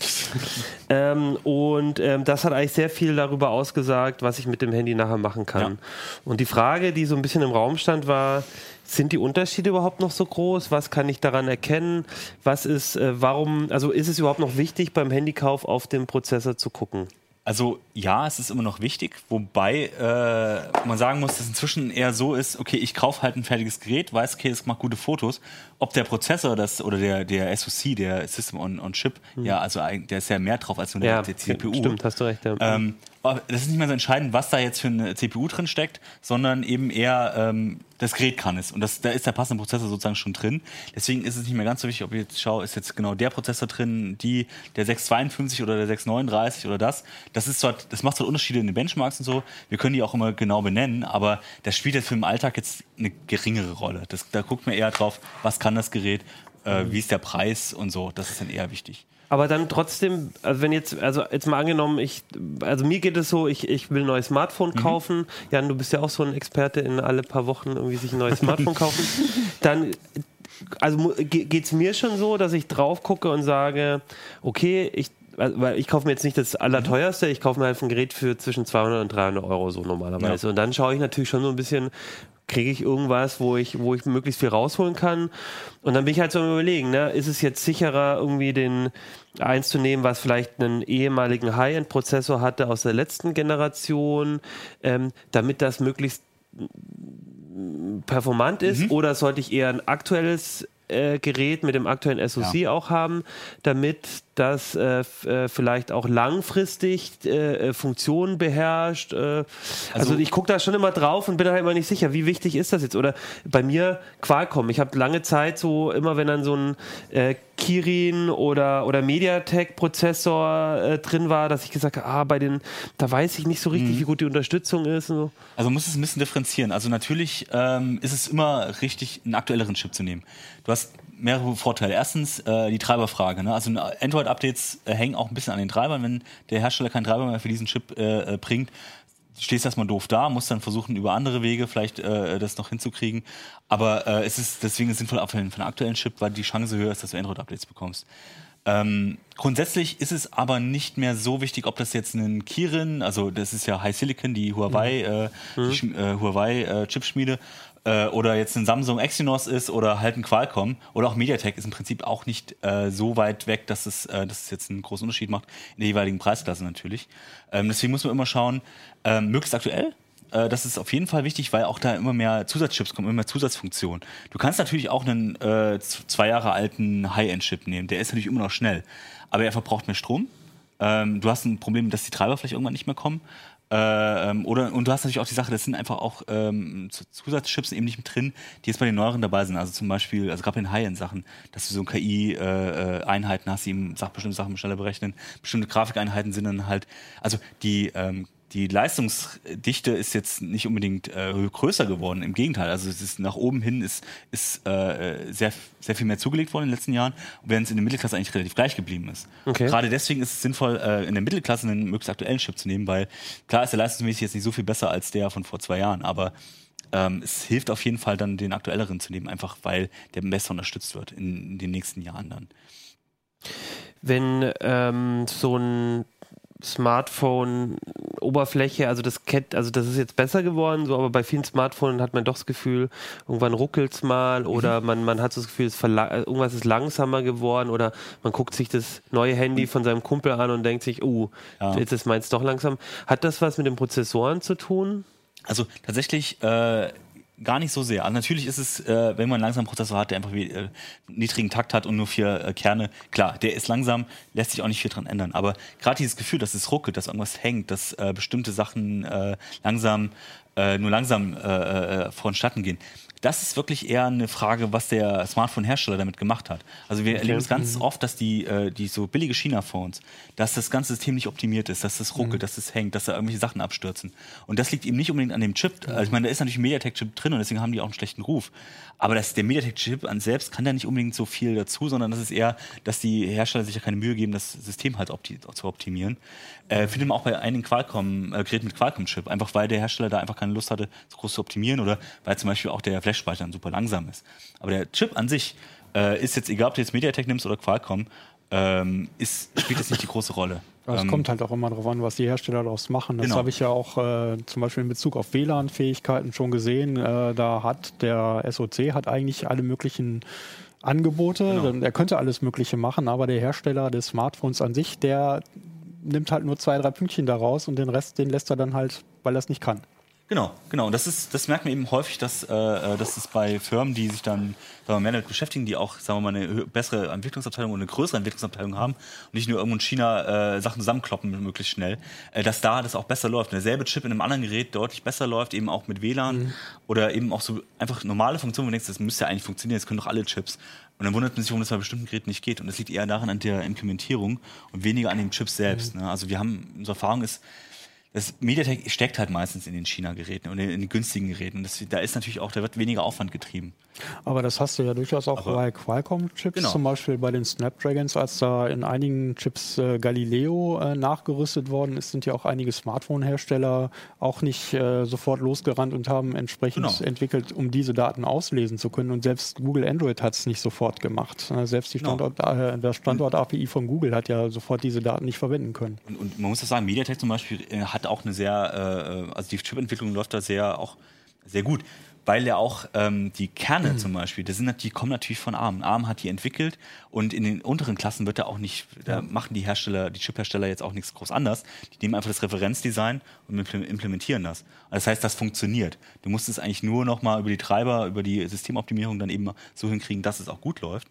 ähm, und ähm, das hat eigentlich sehr viel darüber ausgesagt, was ich mit dem Handy nachher machen kann. Ja. Und die Frage, die so ein bisschen im Raum stand, war, sind die Unterschiede überhaupt noch so groß? Was kann ich daran erkennen? Was ist, äh, warum, also ist es überhaupt noch wichtig, beim Handykauf auf den Prozessor zu gucken? Also ja, es ist immer noch wichtig, wobei äh, man sagen muss, dass inzwischen eher so ist, okay, ich kaufe halt ein fertiges Gerät, weiß, okay, es macht gute Fotos. Ob der Prozessor das oder der, der SoC, der System on, on Chip, ja, also der ist ja mehr drauf als nur der, der CPU. stimmt, hast du recht. Ja. Ähm, aber das ist nicht mehr so entscheidend, was da jetzt für eine CPU drin steckt, sondern eben eher ähm, das Gerät kann es. Und das, da ist der passende Prozessor sozusagen schon drin. Deswegen ist es nicht mehr ganz so wichtig, ob ich jetzt schaue, ist jetzt genau der Prozessor drin, die, der 652 oder der 639 oder das. Das ist zwar, das macht zwar Unterschiede in den Benchmarks und so. Wir können die auch immer genau benennen, aber das spielt jetzt für den Alltag jetzt eine geringere Rolle. Das, da guckt man eher drauf, was kann das Gerät, äh, wie ist der Preis und so. Das ist dann eher wichtig. Aber dann trotzdem, also wenn jetzt, also jetzt mal angenommen, ich, also mir geht es so, ich, ich will ein neues Smartphone kaufen. Jan, du bist ja auch so ein Experte in alle paar Wochen irgendwie sich ein neues Smartphone kaufen. Dann, also mu- ge- geht's mir schon so, dass ich drauf gucke und sage, okay, ich, weil ich kaufe mir jetzt nicht das allerteuerste, ich kaufe mir halt ein Gerät für zwischen 200 und 300 Euro so normalerweise. Und dann schaue ich natürlich schon so ein bisschen, kriege ich irgendwas, wo ich, wo ich möglichst viel rausholen kann. Und dann bin ich halt so am überlegen, ne, ist es jetzt sicherer, irgendwie den eins zu nehmen, was vielleicht einen ehemaligen High-End-Prozessor hatte aus der letzten Generation, ähm, damit das möglichst performant ist, oder sollte ich eher ein aktuelles äh, Gerät mit dem aktuellen SoC auch haben, damit das äh, äh, vielleicht auch langfristig äh, äh, Funktionen beherrscht. Äh, also, ich gucke da schon immer drauf und bin halt immer nicht sicher, wie wichtig ist das jetzt. Oder bei mir Qualcomm. Ich habe lange Zeit so, immer wenn dann so ein äh, Kirin oder, oder MediaTek-Prozessor äh, drin war, dass ich gesagt habe, ah, bei den, da weiß ich nicht so richtig, wie gut die Unterstützung ist. So. Also man muss es ein bisschen differenzieren. Also natürlich ähm, ist es immer richtig, einen aktuelleren Chip zu nehmen. Du hast mehrere Vorteile. Erstens äh, die Treiberfrage. Ne? Also Android-Updates äh, hängen auch ein bisschen an den Treibern. Wenn der Hersteller keinen Treiber mehr für diesen Chip äh, äh, bringt, stehst erstmal doof da, musst dann versuchen, über andere Wege vielleicht äh, das noch hinzukriegen. Aber äh, es ist deswegen sinnvoll abwählen von aktuellen Chip, weil die Chance höher ist, dass du Android-Updates bekommst. Ähm, grundsätzlich ist es aber nicht mehr so wichtig, ob das jetzt ein Kirin, also das ist ja High Silicon, die Huawei, äh, die Schm- äh, Huawei äh, Chipschmiede, äh, oder jetzt ein Samsung Exynos ist oder halt ein Qualcomm oder auch MediaTek ist im Prinzip auch nicht äh, so weit weg, dass es, äh, dass es jetzt einen großen Unterschied macht in der jeweiligen Preisklasse natürlich. Ähm, deswegen muss man immer schauen, ähm, möglichst aktuell. Äh, Das ist auf jeden Fall wichtig, weil auch da immer mehr Zusatzchips kommen, immer mehr Zusatzfunktionen. Du kannst natürlich auch einen äh, zwei Jahre alten High-End-Chip nehmen, der ist natürlich immer noch schnell, aber er verbraucht mehr Strom. Ähm, du hast ein Problem, dass die Treiber vielleicht irgendwann nicht mehr kommen. Äh, ähm, oder, und du hast natürlich auch die Sache, das sind einfach auch ähm, Zusatzchips eben nicht mit drin, die jetzt bei den neueren dabei sind. Also zum Beispiel, also gerade bei den High-End-Sachen, dass du so KI-Einheiten hast, die eben Sach bestimmte Sachen schneller berechnen. Bestimmte Grafikeinheiten sind dann halt, also die ähm, die Leistungsdichte ist jetzt nicht unbedingt äh, größer geworden. Im Gegenteil, also es ist nach oben hin ist, ist äh, sehr, sehr viel mehr zugelegt worden in den letzten Jahren, während es in der Mittelklasse eigentlich relativ gleich geblieben ist. Okay. Gerade deswegen ist es sinnvoll, äh, in der Mittelklasse einen möglichst aktuellen Chip zu nehmen, weil klar ist der leistungsmäßig jetzt nicht so viel besser als der von vor zwei Jahren, aber ähm, es hilft auf jeden Fall dann den aktuelleren zu nehmen, einfach weil der besser unterstützt wird in, in den nächsten Jahren dann. wenn ähm, so ein Smartphone-Oberfläche, also das kennt, also das ist jetzt besser geworden, so, aber bei vielen Smartphones hat man doch das Gefühl, irgendwann ruckelt es mal oder man, man hat so das Gefühl, es irgendwas ist langsamer geworden oder man guckt sich das neue Handy von seinem Kumpel an und denkt sich, uh, Ja. jetzt ist meins doch langsam. Hat das was mit den Prozessoren zu tun? Also tatsächlich äh, gar nicht so sehr. Also natürlich ist es, äh, wenn man einen langsamen Prozessor hat, der einfach wie, äh, niedrigen Takt hat und nur vier äh, Kerne, klar, der ist langsam, lässt sich auch nicht viel dran ändern. Aber gerade dieses Gefühl, dass es ruckelt, dass irgendwas hängt, dass äh, bestimmte Sachen äh, langsam, äh, nur langsam äh, äh, vonstatten gehen, das ist wirklich eher eine Frage, was der Smartphone-Hersteller damit gemacht hat. Also wir erleben es ganz oft, dass die, äh, die so billige China-Phones, dass das ganze System nicht optimiert ist, dass das ruckelt, dass das hängt, dass da irgendwelche Sachen abstürzen. Und das liegt eben nicht unbedingt an dem Chip. Also ich meine, da ist natürlich ein MediaTek-Chip drin und deswegen haben die auch einen schlechten Ruf. Aber das, der MediaTek-Chip an selbst kann da nicht unbedingt so viel dazu, sondern das ist eher, dass die Hersteller sich ja keine Mühe geben, das System halt opti zu optimieren. Äh, findet man auch bei einigen Qualcomm, äh, Geräten mit Qualcomm-Chip, einfach weil der Hersteller da einfach keine Lust hatte, so groß zu optimieren oder weil zum Beispiel auch der Flash-Speicher dann super langsam ist. Aber der Chip an sich äh, ist jetzt, egal ob du jetzt MediaTek nimmst oder Qualcomm, ähm, ist, spielt jetzt nicht die große Rolle. Aber es Ähm, kommt halt auch immer darauf an, was die Hersteller daraus machen. Das Genau. habe ich ja auch äh, zum Beispiel in Bezug auf WLAN-Fähigkeiten schon gesehen. Äh, da hat der SOC hat eigentlich alle möglichen Angebote. Genau. Er könnte alles Mögliche machen, aber der Hersteller des Smartphones an sich, der nimmt halt nur zwei, drei Pünktchen daraus und den Rest, den lässt er dann halt, weil er es nicht kann. Genau, genau. Und das ist, das merkt man eben häufig, dass, äh, äh, dass es bei Firmen, die sich dann sagen wir, mehr damit beschäftigen, die auch, sagen wir mal, eine bessere Entwicklungsabteilung und eine größere Entwicklungsabteilung haben und nicht nur irgendwo in China äh, Sachen zusammenkloppen möglichst schnell, äh, dass da das auch besser läuft. Und derselbe Chip in einem anderen Gerät deutlich besser läuft, eben auch mit WLAN oder eben auch so einfach normale Funktionen, wo du denkst, das müsste ja eigentlich funktionieren, das können doch alle Chips. Und dann wundert man sich, warum das bei bestimmten Geräten nicht geht. Und das liegt eher daran an der Implementierung und weniger an dem Chip selbst. Ne? Also wir haben, unsere Erfahrung ist, das MediaTek steckt halt meistens in den China-Geräten und in den günstigen Geräten. Das, da ist natürlich auch, da wird weniger Aufwand getrieben. Aber das hast du ja durchaus auch Aber- bei Qualcomm-Chips, Genau. zum Beispiel bei den Snapdragons, als da in einigen Chips äh, Galileo äh, nachgerüstet worden ist, sind ja auch einige Smartphone-Hersteller auch nicht äh, sofort losgerannt und haben entsprechend Genau. entwickelt, um diese Daten auslesen zu können. Und selbst Google Android hat es nicht sofort gemacht. Äh, selbst die Genau. Standort, äh, der Standort-API von Google hat ja sofort diese Daten nicht verwenden können. Und, und man muss das sagen, MediaTek zum Beispiel äh, hat auch eine sehr, äh, also die Chipentwicklung läuft da sehr auch sehr gut, weil ja auch ähm, die Kerne zum Beispiel, das sind, die kommen natürlich von ARM. ARM hat die entwickelt und in den unteren Klassen wird da auch nicht, da machen die Hersteller, die Chiphersteller jetzt auch nichts groß anders. Die nehmen einfach das Referenzdesign und imple- implementieren das. Das heißt, das funktioniert. Du musst es eigentlich nur noch mal über die Treiber, über die Systemoptimierung dann eben so hinkriegen, dass es auch gut läuft.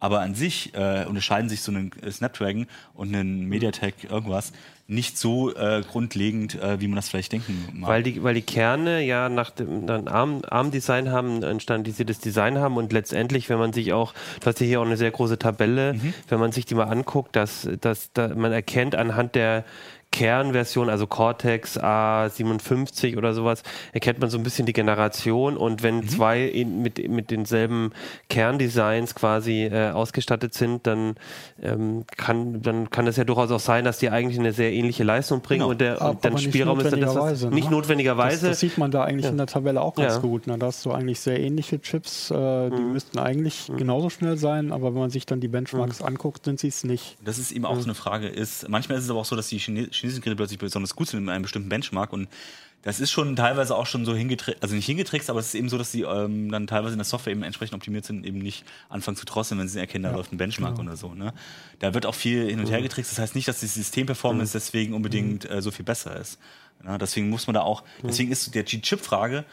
Aber an sich äh, unterscheiden sich so ein äh, Snapdragon und ein MediaTek irgendwas nicht so äh, grundlegend, äh, wie man das vielleicht denken mag. Weil die, weil die Kerne ja nach dem dann ARM, ARM-Design haben, ein standardisiertes Design haben und letztendlich, wenn man sich auch, du hast ja hier auch eine sehr große Tabelle, Mhm. wenn man sich die mal anguckt, dass, dass da, man erkennt anhand der Kernversion, also Cortex A57 oder sowas, erkennt man so ein bisschen die Generation und wenn Mhm. zwei in, mit, mit denselben Kerndesigns quasi äh, ausgestattet sind, dann, ähm, kann, dann kann es ja durchaus auch sein, dass die eigentlich eine sehr ähnliche Leistung bringen Genau. und der Aber und dann Spielraum ist dann das, das notwendigerweise, ne? nicht Das, notwendigerweise. das sieht man da eigentlich in der Tabelle auch ganz Ja. gut. Ne? Da hast du eigentlich sehr ähnliche Chips, äh, die müssten eigentlich genauso schnell sein, aber wenn man sich dann die Benchmarks anguckt, sind sie es nicht. Das ist eben auch so eine Frage. Ist, manchmal ist es aber auch so, dass die Chine chinesischen Geräte plötzlich besonders gut sind in einem bestimmten Benchmark und das ist schon teilweise auch schon so hingetrickst, also nicht hingetrickst, aber es ist eben so, dass sie ähm, dann teilweise in der Software eben entsprechend optimiert sind, eben nicht anfangen zu drosseln, wenn sie erkennen, da läuft ein Benchmark oder so. Ne? Da wird auch viel hin und her getrickst. Das heißt nicht, dass die Systemperformance deswegen unbedingt äh, so viel besser ist. Ja, deswegen muss man da auch, deswegen ist der die Chip-Frage,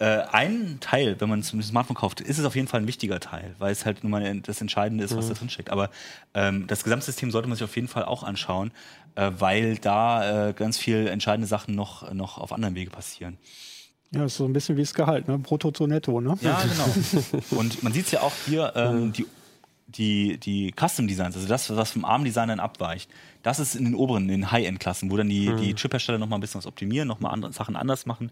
äh, ein Teil, wenn man ein Smartphone kauft, ist es auf jeden Fall ein wichtiger Teil, weil es halt nun mal das Entscheidende ist, was da drin steckt. Aber ähm, das Gesamtsystem sollte man sich auf jeden Fall auch anschauen, äh, weil da äh, ganz viel entscheidende Sachen noch, noch auf anderen Wege passieren. Ja, das ist so ein bisschen wie das Gehalt, ne? Brutto zu netto, ne? Ja, genau. Und man sieht es ja auch hier, ähm, die, die, die Custom Designs, also das, was vom ARM-Design dann abweicht, das ist in den oberen, in den High-End-Klassen, wo dann die, die Chip-Hersteller noch mal ein bisschen was optimieren, noch mal andere Sachen anders machen,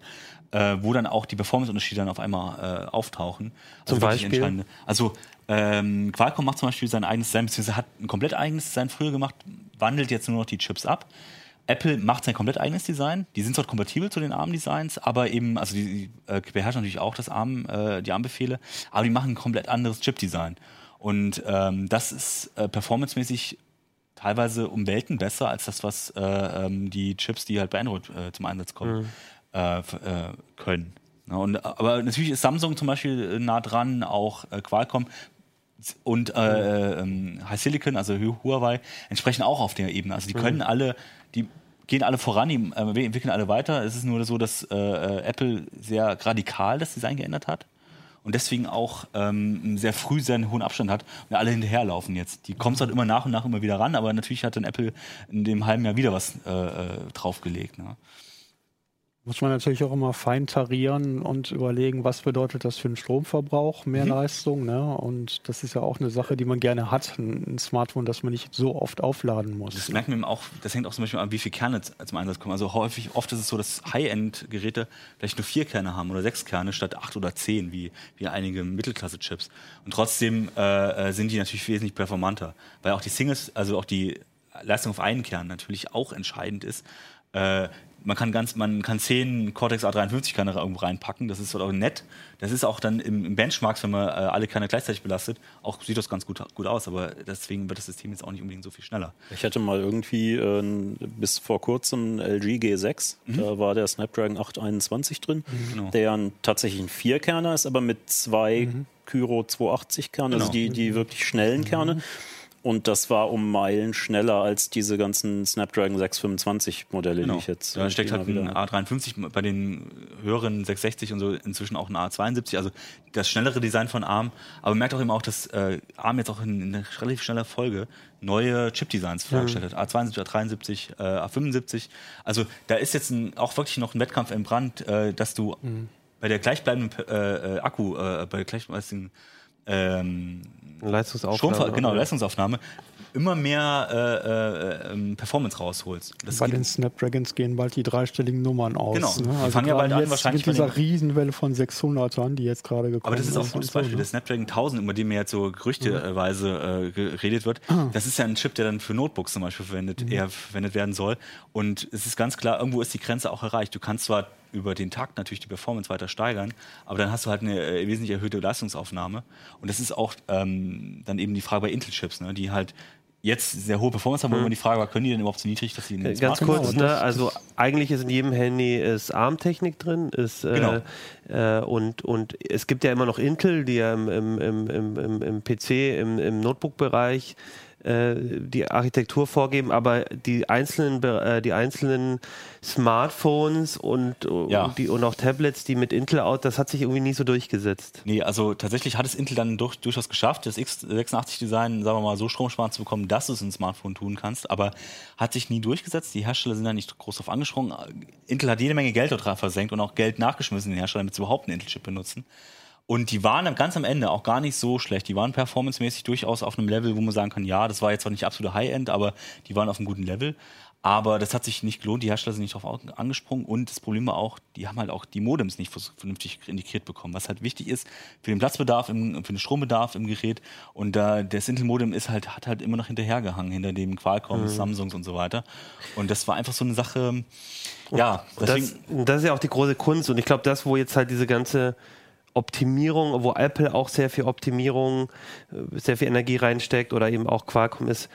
äh, wo dann auch die Performance-Unterschiede dann auf einmal äh, auftauchen. Also Zum Beispiel? entscheidende. Also ähm, Qualcomm macht zum Beispiel sein eigenes Design, beziehungsweise hat ein komplett eigenes Design früher gemacht, wandelt jetzt nur noch die Chips ab. Apple macht sein komplett eigenes Design. Die sind zwar kompatibel zu den ARM-Designs, aber eben, also die, äh, beherrschen natürlich auch das ARM, äh, die ARM-Befehle, aber die machen ein komplett anderes Chip-Design. Und ähm, das ist äh, performancemäßig teilweise um Welten besser als das, was äh, ähm, die Chips, die halt bei Android äh, zum Einsatz kommen, äh, f- äh, können. Ja, und, aber natürlich ist Samsung zum Beispiel äh, nah dran, auch äh, Qualcomm und äh, ähm, High Silicon, also Hu- Huawei, entsprechen auch auf der Ebene. Also die können alle, die gehen alle voran, die äh, entwickeln alle weiter. Es ist nur so, dass äh, äh, Apple sehr radikal das Design geändert hat und deswegen auch ähm, sehr früh seinen hohen Abstand hat und alle hinterherlaufen jetzt. Die kommt halt immer nach und nach immer wieder ran, aber natürlich hat dann Apple in dem halben Jahr wieder was äh, äh, draufgelegt. Ne? Muss man natürlich auch immer fein tarieren und überlegen, was bedeutet das für den Stromverbrauch, mehr Mhm. Leistung. Ne? Und das ist ja auch eine Sache, die man gerne hat, ein Smartphone, das man nicht so oft aufladen muss. Das man eben auch, das hängt auch zum Beispiel an, wie viele Kerne zum Einsatz kommen. Also häufig, oft ist es so, dass High-End-Geräte vielleicht nur vier Kerne haben oder sechs Kerne statt acht oder zehn, wie, wie einige Mittelklasse-Chips. Und trotzdem äh, äh, sind die natürlich wesentlich performanter, weil auch die Singles, also auch die Leistung auf einen Kern natürlich auch entscheidend ist. Äh, man kann ganz, man kann zehn Cortex A53 Kerne irgendwo reinpacken, das ist halt auch nett. Das ist auch dann im, im Benchmarks, wenn man äh, alle Kerne gleichzeitig belastet, auch sieht das ganz gut, gut aus, aber deswegen wird das System jetzt auch nicht unbedingt so viel schneller. Ich hatte mal irgendwie äh, bis vor kurzem einen LG G6. Da war der Snapdragon 821 drin, Genau. der tatsächlich ein Vierkerner ist, aber mit zwei Kyro 280 Kernen, also Genau. die, die wirklich schnellen Kerne. Und das war um Meilen schneller als diese ganzen Snapdragon 625 Modelle, die ich jetzt. Da steckt halt ein A53 bei den höheren 660 und so inzwischen auch ein A72, also das schnellere Design von ARM. Aber man merkt auch eben auch, dass äh, ARM jetzt auch in, in relativ schneller Folge neue Chip-Designs vorgestellt hat. A72, A73, äh, A75. Also da ist jetzt ein, auch wirklich noch ein Wettkampf im Brand, äh, dass du bei der gleichbleibenden äh, äh, Akku, äh, bei der gleichbleibenden Leistungsaufnahme. Stromver genau. Leistungsaufnahme, immer mehr äh, äh, ähm, Performance rausholst. Das Bei den Snapdragons gehen bald die dreistelligen Nummern aus. Genau. Ne? Die Also fangen ja bald an, wahrscheinlich mit dieser Riesenwelle von 600ern, die jetzt gerade gekommen Aber das ist auch ein gutes so, Beispiel. ne? Der Snapdragon 1000, über den mir jetzt so gerüchteweise äh, geredet wird, das ist ja ein Chip, der dann für Notebooks zum Beispiel verwendet, eher verwendet werden soll. Und es ist ganz klar, irgendwo ist die Grenze auch erreicht. Du kannst zwar über den Takt natürlich die Performance weiter steigern, aber dann hast du halt eine äh, wesentlich erhöhte Leistungsaufnahme. Und das ist auch ähm, dann eben die Frage bei Intel-Chips, ne, die halt jetzt sehr hohe Performance haben, wo immer die Frage war, können die denn überhaupt so niedrig, dass sie in den Ganz Smartphones kurz, ne? also eigentlich ist in jedem Handy ist ARM-Technik drin, ist äh, Genau. äh, und, und es gibt ja immer noch Intel, die ja im, im, im, im, im, PC, im, im Notebook-Bereich die Architektur vorgeben, aber die einzelnen, äh, die einzelnen Smartphones und, Ja. und, die, und auch Tablets, die mit Intel out, das hat sich irgendwie nie so durchgesetzt. Nee, also tatsächlich hat es Intel dann durch, durchaus geschafft, das x86-Design, sagen wir mal, so stromsparend zu bekommen, dass du es in ein Smartphone tun kannst, aber hat sich nie durchgesetzt. Die Hersteller sind da nicht groß drauf angesprungen. Intel hat jede Menge Geld dort dran versenkt und auch Geld nachgeschmissen in den Hersteller, damit sie überhaupt einen Intel-Chip benutzen. Und die waren ganz am Ende auch gar nicht so schlecht. Die waren performancemäßig durchaus auf einem Level, wo man sagen kann, ja, das war jetzt zwar nicht absolute High-End, aber die waren auf einem guten Level. Aber das hat sich nicht gelohnt, die Hersteller sind nicht darauf angesprungen und das Problem war auch, die haben halt auch die Modems nicht vernünftig integriert bekommen, was halt wichtig ist für den Platzbedarf, im, für den Strombedarf im Gerät und da das Intel-Modem ist halt, hat halt immer noch hinterhergehangen, hinter dem Qualcomm, Samsungs und so weiter und das war einfach so eine Sache, ja, Und deswegen, das, das ist ja auch die große Kunst. Und ich glaube, das, wo jetzt halt diese ganze Optimierung, wo Apple auch sehr viel Optimierung, äh, sehr viel Energie reinsteckt oder eben auch Qualcomm ist,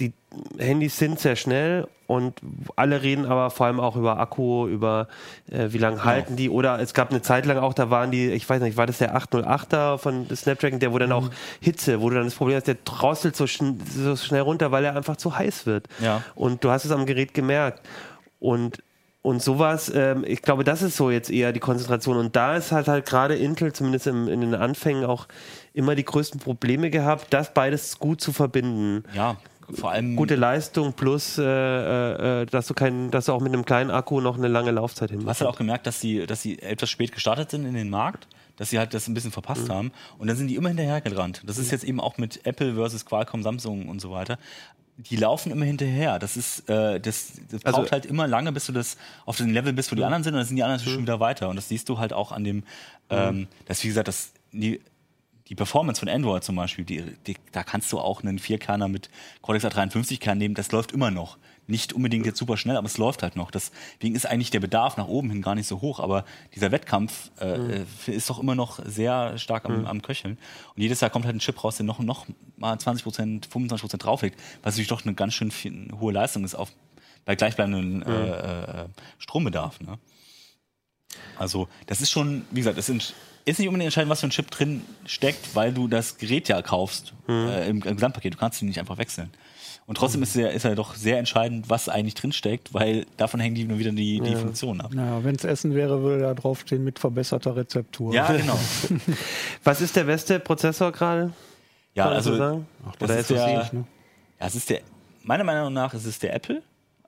die Handys sind sehr schnell und alle reden aber vor allem auch über Akku, über äh, wie lange halten die oder es gab eine Zeit lang auch, da waren die, ich weiß nicht, war das der 808er von Snapdragon, der wo dann auch Hitze, wo du dann das Problem hast, der drosselt so, schn so schnell runter, weil er einfach zu heiß wird. Ja. Und du hast es am Gerät gemerkt. Und und sowas, ähm, ich glaube, das ist so jetzt eher die Konzentration. Und da ist halt halt gerade Intel, zumindest im, in den Anfängen, auch immer die größten Probleme gehabt, das beides gut zu verbinden. ja, vor allem Gute Leistung plus, äh, äh, dass du kein, dass du auch mit einem kleinen Akku noch eine lange Laufzeit Du hast halt auch gemerkt, dass sie, dass sie etwas spät gestartet sind in den Markt, dass sie halt das ein bisschen verpasst Mhm. haben und dann sind die immer hinterhergerannt. Das ist jetzt eben auch mit Apple versus Qualcomm, Samsung und so weiter. Die laufen immer hinterher. Das ist, äh, das, das Also- braucht halt immer lange, bis du das auf dem Level bist, wo die anderen sind, und dann sind die anderen schon wieder weiter. Und das siehst du halt auch an dem, ähm, dass wie gesagt, das die, die Performance von Android zum Beispiel, die, die, da kannst du auch einen Vierkerner mit Cortex A53 Kern nehmen, das läuft immer noch. Nicht unbedingt jetzt super schnell, aber es läuft halt noch. Deswegen ist eigentlich der Bedarf nach oben hin gar nicht so hoch, aber dieser Wettkampf äh, äh, ist doch immer noch sehr stark am, am Köcheln. Und jedes Jahr kommt halt ein Chip raus, der noch, noch mal 20 Prozent, 25 Prozent drauflegt, was natürlich doch eine ganz schön viel, hohe Leistung ist auf, bei gleichbleibendem äh, äh, Strombedarf. Ne? Also, das ist schon, wie gesagt, das sind, ist nicht unbedingt entscheidend, was für ein Chip drin steckt, weil du das Gerät ja kaufst äh, im, im Gesamtpaket. Du kannst ihn nicht einfach wechseln. Und trotzdem ist er, ist er doch sehr entscheidend, was eigentlich drinsteckt, weil davon hängen die nur wieder die, die Funktionen ab. Naja, wenn es Essen wäre, würde da draufstehen mit verbesserter Rezeptur. Ja, genau. Was ist der beste Prozessor gerade? Ja, Kann also das Oder ist der, ne? ja, es ist der, meiner Meinung nach ist es der Apple.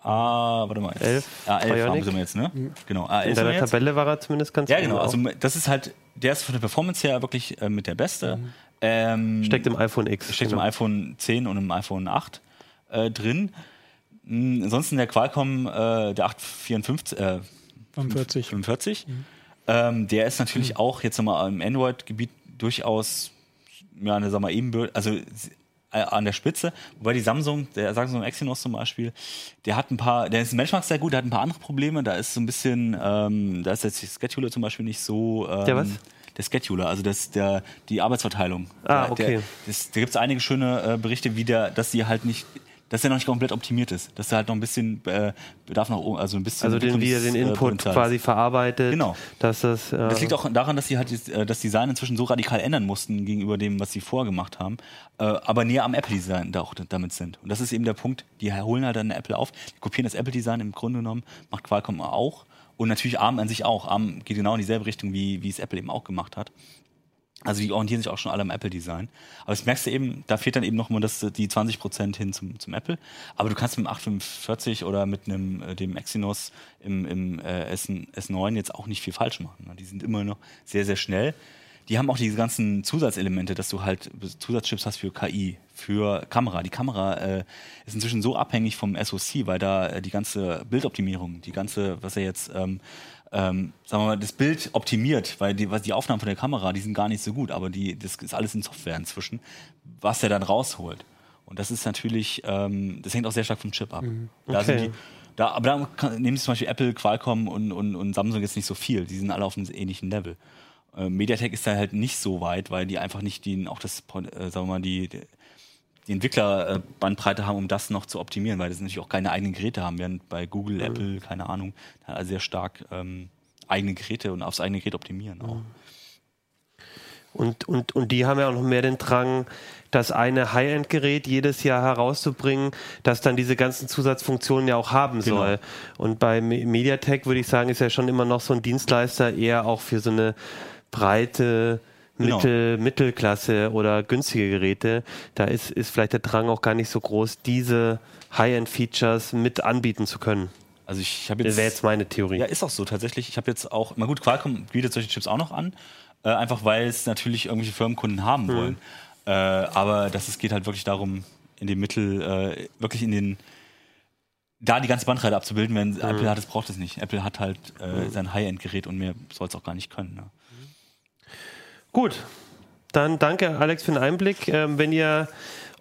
Ah, warte mal. Jetzt. 11 Ah, 11 haben Bionic? sind wir jetzt, ne? Genau. Ah, 11 In deiner. Tabelle war er zumindest ganz Ja, oben genau. auch. Also das ist halt, der ist von der Performance her wirklich äh, mit der beste. Ähm, Steckt im iPhone X. steckt im genau. iPhone 10 und im iPhone 8 äh, drin. Mm, Ansonsten der Qualcomm, äh, der 854, äh, 45. 45. Ähm, der ist natürlich auch jetzt nochmal im Android-Gebiet durchaus, ja, eine, sag mal, ebenbürtig, also an der Spitze. Wobei die Samsung, der Samsung Exynos zum Beispiel, der hat ein paar, der ist im Benchmark sehr gut, der hat ein paar andere Probleme. Da ist so ein bisschen, ähm, da ist jetzt die Scheduler zum Beispiel nicht so. Ähm, Der was? Der Scheduler, also das, der, die Arbeitsverteilung. Ah, Der- okay. Der, da gibt es einige schöne äh, Berichte, wie der, dass die halt nicht, dass der noch nicht komplett optimiert ist. Dass der halt noch ein bisschen äh, bedarf noch, also ein bisschen. Also den, wie er den Input Entwicklungspotenzial quasi verarbeitet. Genau. Dass das, äh, das liegt auch daran, dass sie halt das, äh, das Design inzwischen so radikal ändern mussten gegenüber dem, was sie vorher gemacht haben, äh, aber näher am Apple-Design da auch damit sind. Und das ist eben der Punkt, die holen halt dann Apple auf, die kopieren das Apple-Design im Grunde genommen, macht Qualcomm auch und natürlich ARM an sich auch. ARM geht genau in dieselbe Richtung, wie, wie es Apple eben auch gemacht hat. Also die orientieren sich auch schon alle am Apple-Design. Aber das merkst du eben, da fehlt dann eben noch mal das, die 20% hin zum, zum Apple. Aber du kannst mit dem 845 oder mit einem, äh, dem Exynos im, im äh, S, S9 jetzt auch nicht viel falsch machen. ne? Die sind immer noch sehr, sehr schnell. Die haben auch diese ganzen Zusatzelemente, dass du halt Zusatzchips hast für KI, für Kamera. Die Kamera äh, ist inzwischen so abhängig vom SoC, weil da äh, die ganze Bildoptimierung, die ganze, was er jetzt ähm, ähm, sagen wir mal, das Bild optimiert, weil die, was die Aufnahmen von der Kamera, die sind gar nicht so gut, aber die, das ist alles in Software inzwischen, was er dann rausholt. Und das ist natürlich, ähm, das hängt auch sehr stark vom Chip ab. Da Okay. sind die, da, aber da kann, nehmen sie zum Beispiel Apple, Qualcomm und, und, und Samsung jetzt nicht so viel. Die sind alle auf einem ähnlichen Level. Äh, MediaTek ist da halt nicht so weit, weil die einfach nicht die, auch das, äh, sagen wir mal, die, die die Entwicklerbandbreite haben, um das noch zu optimieren, weil das natürlich auch keine eigenen Geräte haben, während bei Google, Apple, keine Ahnung, da sehr stark ähm, eigene Geräte und aufs eigene Gerät optimieren auch. Und, und, und die haben ja auch noch mehr den Drang, das eine High-End-Gerät jedes Jahr herauszubringen, das dann diese ganzen Zusatzfunktionen ja auch haben Genau. soll. Und bei Me- MediaTek würde ich sagen, ist ja schon immer noch so ein Dienstleister eher auch für so eine breite Genau. Mittel, Mittelklasse oder günstige Geräte. Da ist, ist vielleicht der Drang auch gar nicht so groß, diese High-End-Features mit anbieten zu können. Also ich habe Das jetzt, wäre jetzt meine Theorie. ja, ist auch so tatsächlich. Ich habe jetzt auch, na gut, Qualcomm bietet solche Chips auch noch an, äh, einfach weil es natürlich irgendwelche Firmenkunden haben wollen. Äh, aber das es geht halt wirklich darum, in dem Mittel, äh, wirklich in den da die ganze Bandbreite abzubilden, wenn Apple hat, das braucht es nicht. Apple hat halt äh, sein High-End-Gerät und mehr soll es auch gar nicht können. Ne? Gut, dann danke Alex für den Einblick. Ähm, wenn ihr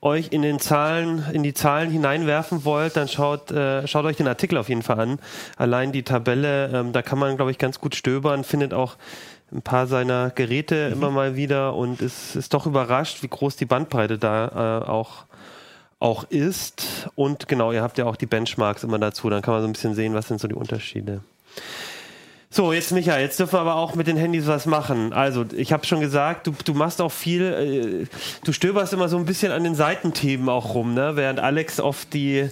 euch in den Zahlen, in die Zahlen hineinwerfen wollt, dann schaut, äh, schaut euch den Artikel auf jeden Fall an. Allein die Tabelle, ähm, da kann man, glaube ich, ganz gut stöbern, findet auch ein paar seiner Geräte immer mal wieder und ist, ist doch überrascht, wie groß die Bandbreite da äh, auch, auch ist. Und genau, ihr habt ja auch die Benchmarks immer dazu, dann kann man so ein bisschen sehen, was sind so die Unterschiede. So, jetzt Micha, jetzt dürfen wir aber auch mit den Handys was machen. Also, ich habe schon gesagt, du, du machst auch viel, äh, du stöberst immer so ein bisschen an den Seitenthemen auch rum, ne? während Alex oft die,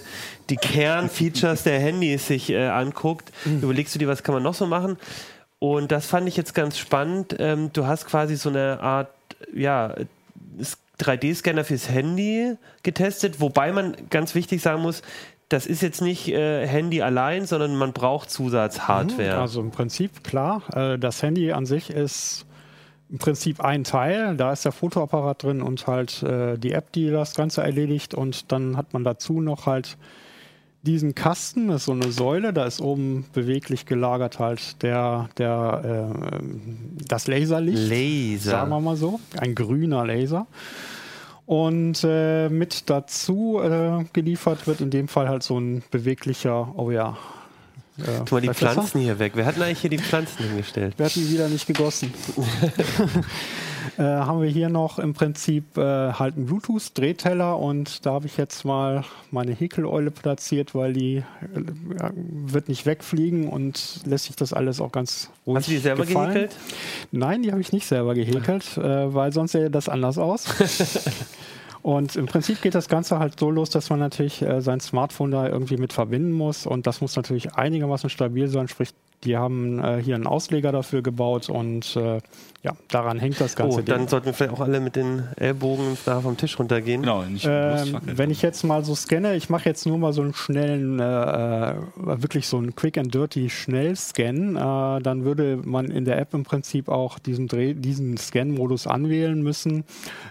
die Kernfeatures der Handys sich äh, anguckt. Überlegst du dir, was kann man noch so machen? Und das fand ich jetzt ganz spannend. Ähm, du hast quasi so eine Art, ja, 3D-Scanner fürs Handy getestet, wobei man ganz wichtig sagen muss, das ist jetzt nicht äh, Handy allein, sondern man braucht Zusatzhardware. Also im Prinzip klar, äh, das Handy an sich ist im Prinzip ein Teil. Da ist der Fotoapparat drin und halt äh, die App, die das Ganze erledigt. Und dann hat man dazu noch halt diesen Kasten, das ist so eine Säule, da ist oben beweglich gelagert halt der, der, äh, das Laserlicht. Laser. Sagen wir mal so. Ein grüner Laser. Und äh, mit dazu äh, geliefert wird in dem Fall halt so ein beweglicher, oh ja. Äh, Tu mal die vielleicht besser? Pflanzen hier weg. Wer hat denn eigentlich hier die Pflanzen hingestellt? Wir hatten die wieder nicht gegossen. äh, haben wir hier noch im Prinzip äh, halt einen Bluetooth-Drehteller und da habe ich jetzt mal meine Häkeleule platziert, weil die äh, wird nicht wegfliegen und lässt sich das alles auch ganz ruhig Hast du die selber gefallen. gehäkelt? Nein, die habe ich nicht selber gehäkelt, äh, weil sonst sähe das anders aus. Und im Prinzip geht das Ganze halt so los, dass man natürlich äh, sein Smartphone da irgendwie mit verbinden muss. Und das muss natürlich einigermaßen stabil sein, sprich die haben äh, hier einen Ausleger dafür gebaut und äh, ja, daran hängt das Ganze. Oh, dann sollten wir vielleicht auch alle mit den Ellbogen da vom Tisch runtergehen. Genau, nicht ähm, wenn ich jetzt mal so scanne, ich mache jetzt nur mal so einen schnellen, äh, wirklich so einen Quick and Dirty Schnellscan, äh, dann würde man in der App im Prinzip auch diesen, Dreh, diesen Scan-Modus anwählen müssen,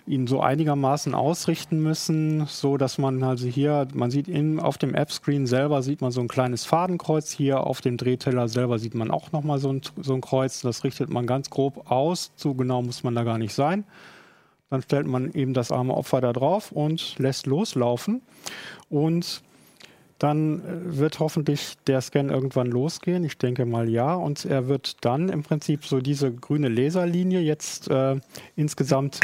ihn so einigermaßen ausrichten müssen, so dass man also hier, man sieht in, auf dem App-Screen selber sieht man so ein kleines Fadenkreuz, hier auf dem Drehteller selber sieht man auch nochmal so ein, so ein Kreuz. Das richtet man ganz grob aus. Zu genau muss man da gar nicht sein. Dann stellt man eben das arme Opfer da drauf und lässt loslaufen. Und dann äh, wird hoffentlich der Scan irgendwann losgehen. Ich denke mal ja. Und er wird dann im Prinzip so diese grüne Laserlinie jetzt äh, insgesamt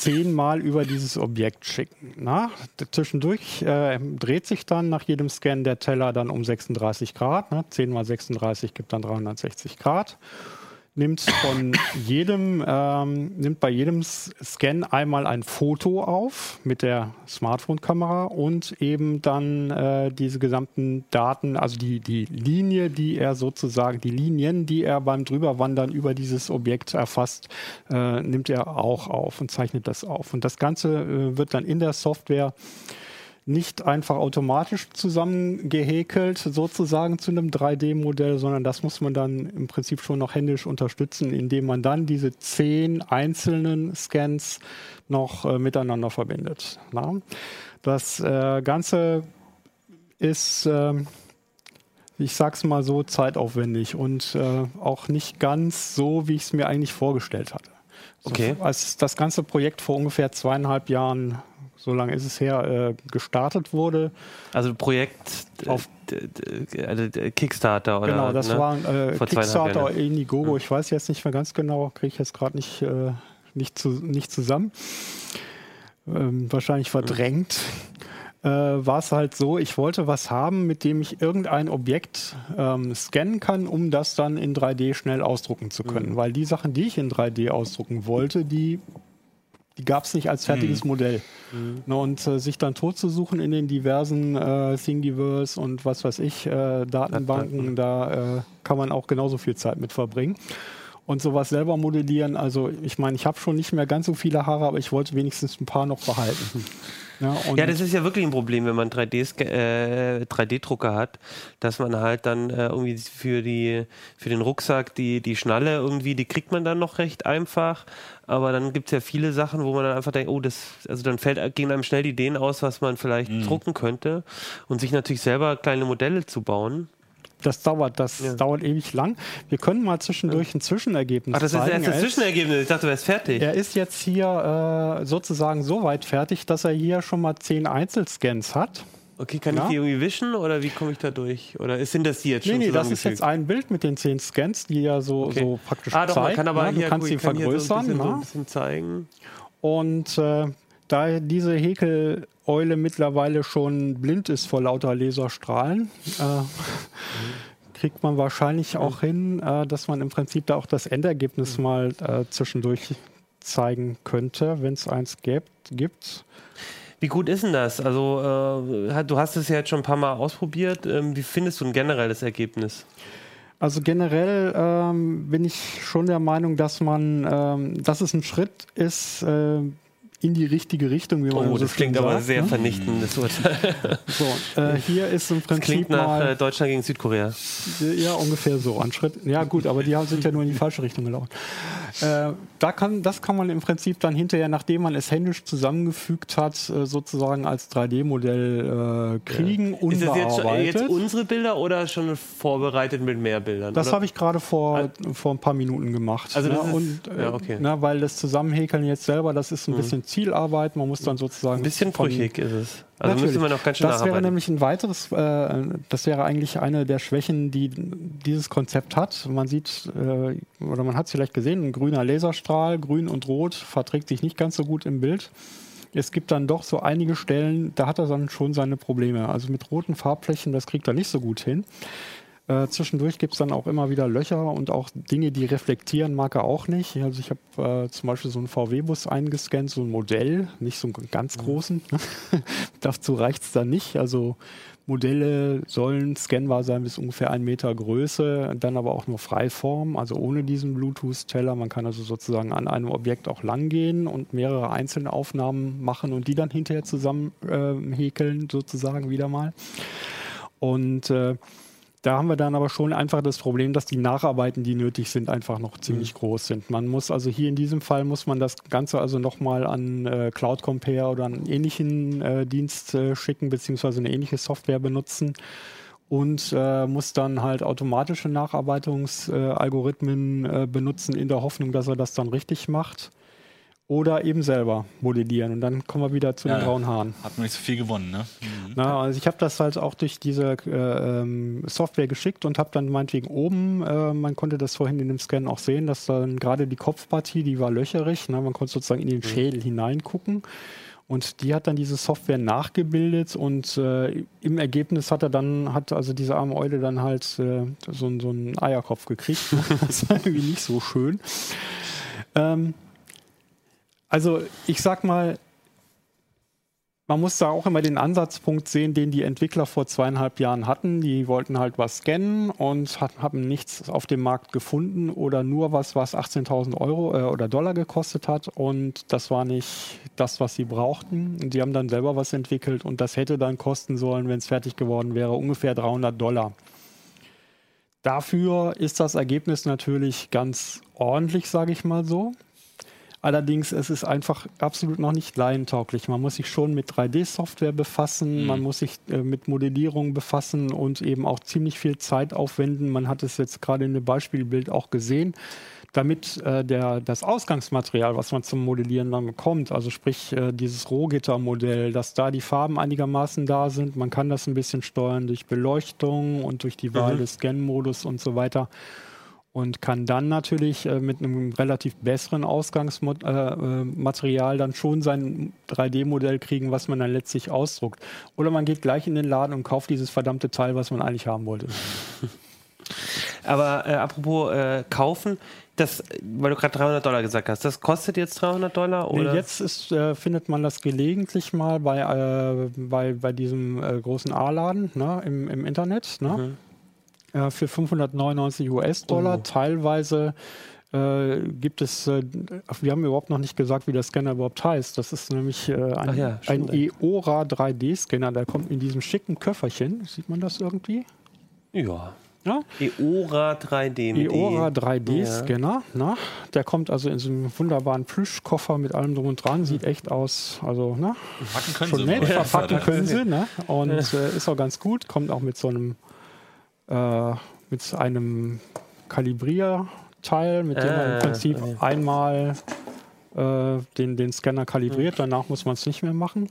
zehnmal über dieses Objekt schicken. Na, zwischendurch äh, dreht sich dann nach jedem Scan der Teller dann um 36 Grad. Ne? 10 mal 36 gibt dann 360 Grad nimmt von jedem, ähm, nimmt bei jedem Scan einmal ein Foto auf mit der Smartphone-Kamera und eben dann äh, diese gesamten Daten, also die, die Linie, die er sozusagen, die Linien, die er beim Drüberwandern über dieses Objekt erfasst, äh, nimmt er auch auf und zeichnet das auf. Und das Ganze äh, wird dann in der Software nicht einfach automatisch zusammengehäkelt, sozusagen zu einem 3D-Modell, sondern das muss man dann im Prinzip schon noch händisch unterstützen, indem man dann diese zehn einzelnen Scans noch äh, miteinander verbindet. Na? Das äh, Ganze ist, äh, ich sag's mal so, zeitaufwendig und äh, auch nicht ganz so, wie ich es mir eigentlich vorgestellt hatte. Okay. So, als das ganze Projekt vor ungefähr zweieinhalb Jahren so lange ist es her, äh, gestartet wurde. Also Projekt auf also Kickstarter oder Genau, das ne? war äh, Kickstarter oder Indiegogo, ich weiß jetzt nicht mehr ganz genau, kriege ich jetzt gerade nicht, äh, nicht, zu, nicht zusammen. Ähm, wahrscheinlich verdrängt. Äh, war es halt so, ich wollte was haben, mit dem ich irgendein Objekt ähm, scannen kann, um das dann in 3D schnell ausdrucken zu können. Mhm. Weil die Sachen, die ich in 3D ausdrucken wollte, die die gab es nicht als fertiges mhm. Modell. Mhm. Ne, und äh, sich dann tot zu suchen in den diversen äh, Thingiverse und was weiß ich, äh, Datenbanken, da äh, kann man auch genauso viel Zeit mit verbringen. Und sowas selber modellieren, also ich meine, ich habe schon nicht mehr ganz so viele Haare, aber ich wollte wenigstens ein paar noch behalten. Ja, ja, das ist ja wirklich ein Problem, wenn man 3D-Drucker äh, 3D hat, dass man halt dann äh, irgendwie für, die, für den Rucksack die, die Schnalle irgendwie, die kriegt man dann noch recht einfach. Aber dann gibt es ja viele Sachen, wo man dann einfach denkt, oh, das, also dann fällt, gehen einem schnell die Ideen aus, was man vielleicht mhm. drucken könnte und sich natürlich selber kleine Modelle zu bauen das dauert, das ja. dauert ewig lang. Wir können mal zwischendurch ein Zwischenergebnis Ach, das zeigen. ist erst das Zwischenergebnis. Ich dachte, du wärst fertig. Er ist jetzt hier äh, sozusagen so weit fertig, dass er hier schon mal zehn Einzelscans hat. Okay, kann ja. ich die irgendwie wischen oder wie komme ich da durch? Oder sind das die jetzt schon Nee, nee, das ist jetzt ein Bild mit den zehn Scans, die ja so, okay. so praktisch ah, doch, zeigt. Kann aber ja, du hier, kannst sie vergrößern. So ein, bisschen, so ein bisschen zeigen. Und äh, da diese Häkel-Eule mittlerweile schon blind ist vor lauter Laserstrahlen, äh, kriegt man wahrscheinlich auch hin, äh, dass man im Prinzip da auch das Endergebnis mal äh, zwischendurch zeigen könnte, wenn es eins gibt. gibt. Wie gut ist denn das? Also, äh, du hast es ja jetzt schon ein paar Mal ausprobiert. Ähm, wie findest du ein generelles Ergebnis? Also generell ähm, bin ich schon der Meinung, dass man, ähm, dass es ein Schritt ist, äh, in die richtige Richtung, wie man oh, so das klingt sagt, aber sehr ne? vernichtendes Urteil. So, äh, hier ist im Prinzip das klingt nach mal, äh, Deutschland gegen Südkorea. Ja, ungefähr so. An Schritt. Ja gut, aber die sind ja nur in die falsche Richtung gelaufen. Äh, da kann, das kann man im Prinzip dann hinterher, nachdem man es händisch zusammengefügt hat, äh, sozusagen als 3D-Modell äh, kriegen, ja. Ist das jetzt, jetzt, unsere Bilder oder schon vorbereitet mit mehr Bildern? Das habe ich gerade vor, vor ein paar Minuten gemacht. Also das ne? ist, Und, ja, okay. na, weil das Zusammenhäkeln jetzt selber, das ist ein mhm. bisschen Zielarbeit. Man muss dann sozusagen. Ein bisschen brüchig ist es. Also Natürlich. müsste man noch ganz schön Das wäre nämlich ein weiteres, äh, das wäre eigentlich eine der Schwächen, die dieses Konzept hat. Man sieht, äh, oder man hat es vielleicht gesehen, ein grüner Laserstrahl, grün und rot, verträgt sich nicht ganz so gut im Bild. Es gibt dann doch so einige Stellen, da hat er dann schon seine Probleme. Also mit roten Farbflächen, das kriegt er nicht so gut hin. Äh, zwischendurch gibt es dann auch immer wieder Löcher und auch Dinge, die reflektieren, mag er auch nicht. Also ich habe äh, zum Beispiel so einen VW-Bus eingescannt, so ein Modell, nicht so einen ganz großen. Dazu reicht es dann nicht. Also Modelle sollen scannbar sein bis ungefähr einen Meter Größe, dann aber auch nur Freiform, also ohne diesen Bluetooth-Teller. Man kann also sozusagen an einem Objekt auch langgehen und mehrere einzelne Aufnahmen machen und die dann hinterher zusammen äh, häkeln, sozusagen wieder mal. Und äh, da haben wir dann aber schon einfach das Problem, dass die Nacharbeiten, die nötig sind, einfach noch ziemlich mhm. groß sind. Man muss also hier in diesem Fall muss man das Ganze also nochmal an äh, Cloud Compare oder einen ähnlichen äh, Dienst äh, schicken, beziehungsweise eine ähnliche Software benutzen und äh, muss dann halt automatische Nacharbeitungsalgorithmen äh, benutzen in der Hoffnung, dass er das dann richtig macht oder eben selber modellieren. Und dann kommen wir wieder zu ja, den grauen Haaren. Hat man nicht so viel gewonnen, ne? Mhm. Na, also ich habe das halt auch durch diese äh, ähm, Software geschickt und habe dann meinetwegen oben, äh, man konnte das vorhin in dem Scan auch sehen, dass dann gerade die Kopfpartie, die war löcherig, ne? man konnte sozusagen in den mhm. Schädel hineingucken. Und die hat dann diese Software nachgebildet und äh, im Ergebnis hat er dann, hat also diese arme Eule dann halt äh, so, so einen Eierkopf gekriegt. das war irgendwie nicht so schön. Ähm, also ich sag mal, man muss da auch immer den Ansatzpunkt sehen, den die Entwickler vor zweieinhalb Jahren hatten. Die wollten halt was scannen und hat, haben nichts auf dem Markt gefunden oder nur was, was 18.000 Euro äh, oder Dollar gekostet hat. Und das war nicht das, was sie brauchten. Und die haben dann selber was entwickelt und das hätte dann kosten sollen, wenn es fertig geworden wäre, ungefähr 300 Dollar. Dafür ist das Ergebnis natürlich ganz ordentlich, sage ich mal so. Allerdings es ist einfach absolut noch nicht laientauglich. Man muss sich schon mit 3D-Software befassen, mhm. man muss sich äh, mit Modellierung befassen und eben auch ziemlich viel Zeit aufwenden. Man hat es jetzt gerade in dem Beispielbild auch gesehen damit äh, der, das Ausgangsmaterial, was man zum Modellieren dann bekommt, also sprich äh, dieses Rohgittermodell, dass da die Farben einigermaßen da sind, man kann das ein bisschen steuern durch Beleuchtung und durch die Wahl mhm. des Scan-Modus und so weiter und kann dann natürlich äh, mit einem relativ besseren Ausgangsmaterial äh, äh dann schon sein 3D-Modell kriegen, was man dann letztlich ausdruckt. Oder man geht gleich in den Laden und kauft dieses verdammte Teil, was man eigentlich haben wollte. Aber äh, apropos äh, kaufen, das, weil du gerade 300 Dollar gesagt hast, das kostet jetzt 300 Dollar? Oder? Nee, jetzt ist, äh, findet man das gelegentlich mal bei, äh, bei, bei diesem äh, großen A-Laden ne, im, im Internet. Ne? Mhm äh, für 599 US-Dollar. Oh. Teilweise äh, gibt es, äh, wir haben überhaupt noch nicht gesagt, wie der Scanner überhaupt heißt. Das ist nämlich äh, ein, ja, ein EORA 3D-Scanner, der kommt in diesem schicken Köfferchen. Sieht man das irgendwie? Ja. Ja? EORA 3D. EORA 3D-Scanner. Ja. Der kommt also in so einem wunderbaren Plüschkoffer mit allem drum und dran. Sieht echt aus, also ne? Verpacken können schon sie. Nett, verpacken können sie. Ne? Und äh, ist auch ganz gut. Kommt auch mit so einem äh, mit einem Kalibrierteil, mit dem man im äh, Prinzip einmal äh, den, den Scanner kalibriert. Danach muss man es nicht mehr machen.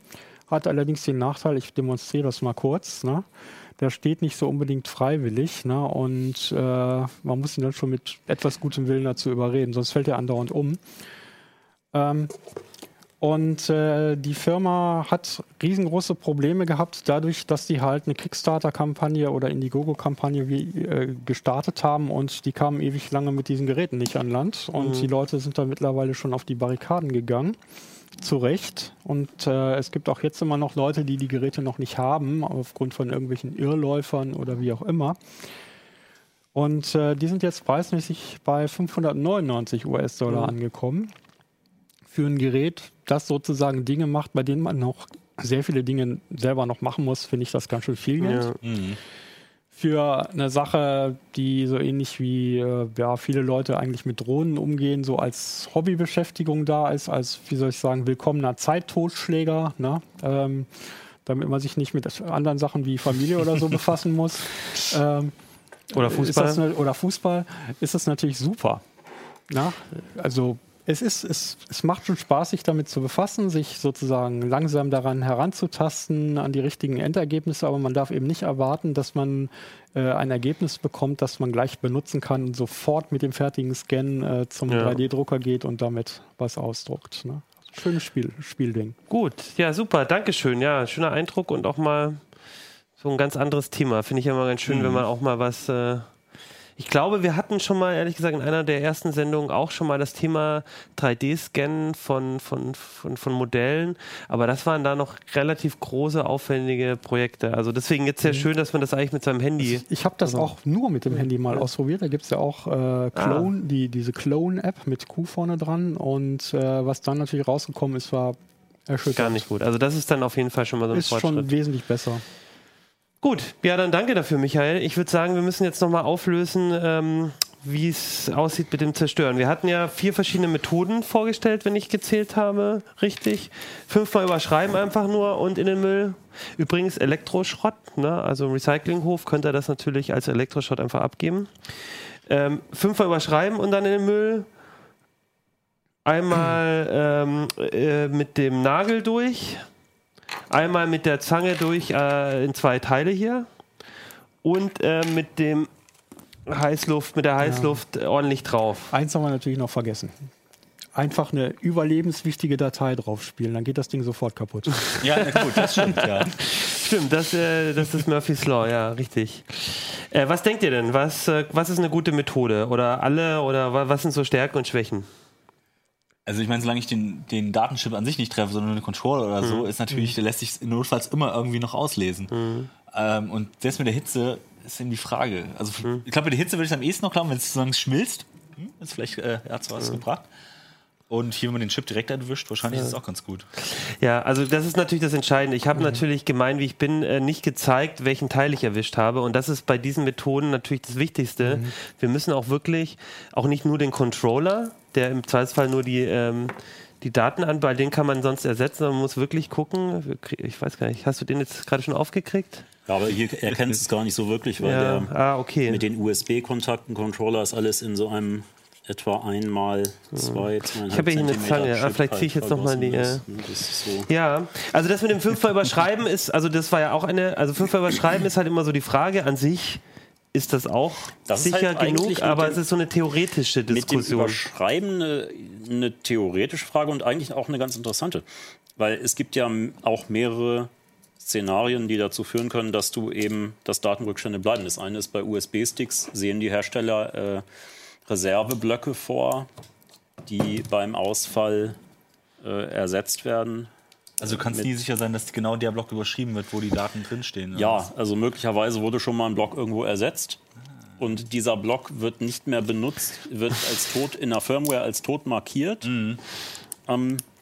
Hat allerdings den Nachteil, ich demonstriere das mal kurz, ne? der steht nicht so unbedingt freiwillig ne? und äh, man muss ihn dann schon mit etwas gutem Willen dazu überreden, sonst fällt er andauernd um. Ähm, und äh, die Firma hat riesengroße Probleme gehabt, dadurch, dass die halt eine Kickstarter-Kampagne oder Indiegogo-Kampagne äh, gestartet haben und die kamen ewig lange mit diesen Geräten nicht an Land. Und mhm. die Leute sind da mittlerweile schon auf die Barrikaden gegangen. Zu Recht. Und äh, es gibt auch jetzt immer noch Leute, die die Geräte noch nicht haben, aufgrund von irgendwelchen Irrläufern oder wie auch immer. Und äh, die sind jetzt preismäßig bei 599 US-Dollar mhm. angekommen für ein Gerät, das sozusagen Dinge macht, bei denen man noch sehr viele Dinge selber noch machen muss, finde ich das ganz schön viel Geld. Ja. Mhm. Für eine Sache, die so ähnlich wie äh, ja, viele Leute eigentlich mit Drohnen umgehen, so als Hobbybeschäftigung da ist, als, wie soll ich sagen, willkommener Zeittotschläger, ne? Ähm, damit man sich nicht mit anderen Sachen wie Familie oder so befassen muss. Ähm, oder Fußball. Eine, oder Fußball ist das natürlich super. Na? Also es ist, es, es macht schon Spaß, sich damit zu befassen, sich sozusagen langsam daran heranzutasten, an die richtigen Endergebnisse, aber man darf eben nicht erwarten, dass man äh, ein Ergebnis bekommt, das man gleich benutzen kann und sofort mit dem fertigen Scan äh, zum ja. 3D-Drucker geht und damit was ausdruckt. Ne? Schönes Spiel, Spielding. Gut, ja, super, Dankeschön. Ja, schöner Eindruck und auch mal so ein ganz anderes Thema. Finde ich immer ganz schön, wenn man auch mal was. Äh ich glaube, wir hatten schon mal, ehrlich gesagt, in einer der ersten Sendungen auch schon mal das Thema 3D-Scannen von, von, von, von Modellen. Aber das waren da noch relativ große, aufwendige Projekte. Also deswegen jetzt sehr schön, dass man das eigentlich mit seinem Handy. Ich habe das auch nur mit dem Handy mal ausprobiert. Da gibt es ja auch äh, Clone, die, diese Clone-App mit Q vorne dran. Und äh, was dann natürlich rausgekommen ist, war erschütternd. Gar nicht gut. Also das ist dann auf jeden Fall schon mal so ein Ist Fortschritt. schon wesentlich besser. Gut, ja, dann danke dafür, Michael. Ich würde sagen, wir müssen jetzt nochmal auflösen, ähm, wie es aussieht mit dem Zerstören. Wir hatten ja vier verschiedene Methoden vorgestellt, wenn ich gezählt habe, richtig. Fünfmal überschreiben einfach nur und in den Müll. Übrigens Elektroschrott, ne? also im Recyclinghof könnt ihr das natürlich als Elektroschrott einfach abgeben. Ähm, fünfmal überschreiben und dann in den Müll. Einmal ähm, äh, mit dem Nagel durch. Einmal mit der Zange durch äh, in zwei Teile hier. Und äh, mit dem Heißluft, mit der Heißluft ordentlich drauf. Eins haben wir natürlich noch vergessen. Einfach eine überlebenswichtige Datei drauf spielen, dann geht das Ding sofort kaputt. Ja, na gut, das stimmt, ja. Stimmt, das, äh, das ist Murphy's Law, ja, richtig. Äh, was denkt ihr denn? Was, äh, was ist eine gute Methode? Oder alle? Oder wa- was sind so Stärken und Schwächen? Also ich meine, solange ich den, den Datenchip an sich nicht treffe, sondern den Controller oder so, ist natürlich, der lässt sich notfalls immer irgendwie noch auslesen. Ähm, und selbst mit der Hitze ist eben die Frage. Also ich glaube, mit der Hitze würde ich es am ehesten noch glauben, wenn es sozusagen schmilzt, hm, ist vielleicht äh, hat es was gebracht. Und hier, wenn man den Chip direkt erwischt, wahrscheinlich ist es auch ganz gut. Ja, also das ist natürlich das Entscheidende. Ich habe natürlich gemein, wie ich bin, äh, nicht gezeigt, welchen Teil ich erwischt habe. Und das ist bei diesen Methoden natürlich das Wichtigste. Wir müssen auch wirklich, auch nicht nur den Controller, der im Zweifelsfall nur die, ähm, die Daten an, bei den kann man sonst ersetzen, man muss wirklich gucken. Ich weiß gar nicht, hast du den jetzt gerade schon aufgekriegt? Ja, aber hier erkennt es gar nicht so wirklich, weil Ja, der ah, okay. mit den USB-Kontakten, Controller ist alles in so einem etwa einmal zwei, zweieinhalb Ich habe hier eine Zange. Ah, vielleicht ziehe ich halt jetzt noch mal die, äh. Ne, ist so. Ja, also das mit dem fünfmal überschreiben ist, also das war ja auch eine, also fünfmal überschreiben ist halt immer so die Frage an sich, ist das auch Das sicher halt genug, aber dem- es ist so eine theoretische Mit dem Diskussion. Überschreiben eine, eine theoretische Frage und eigentlich auch eine ganz interessante. Weil es gibt ja auch mehrere Szenarien, die dazu führen können, dass du eben, dass Datenrückstände bleiben. Das eine ist bei USB-Sticks, sehen die Hersteller äh, Reserveblöcke vor, die beim Ausfall äh, ersetzt werden. Also du kannst nie sicher sein, dass genau der Block überschrieben wird, wo die Daten drinstehen. oder was? Ja, also möglicherweise wurde schon mal ein Block irgendwo ersetzt. Und dieser Block wird nicht mehr benutzt, wird als tot in der Firmware als tot markiert. Ähm,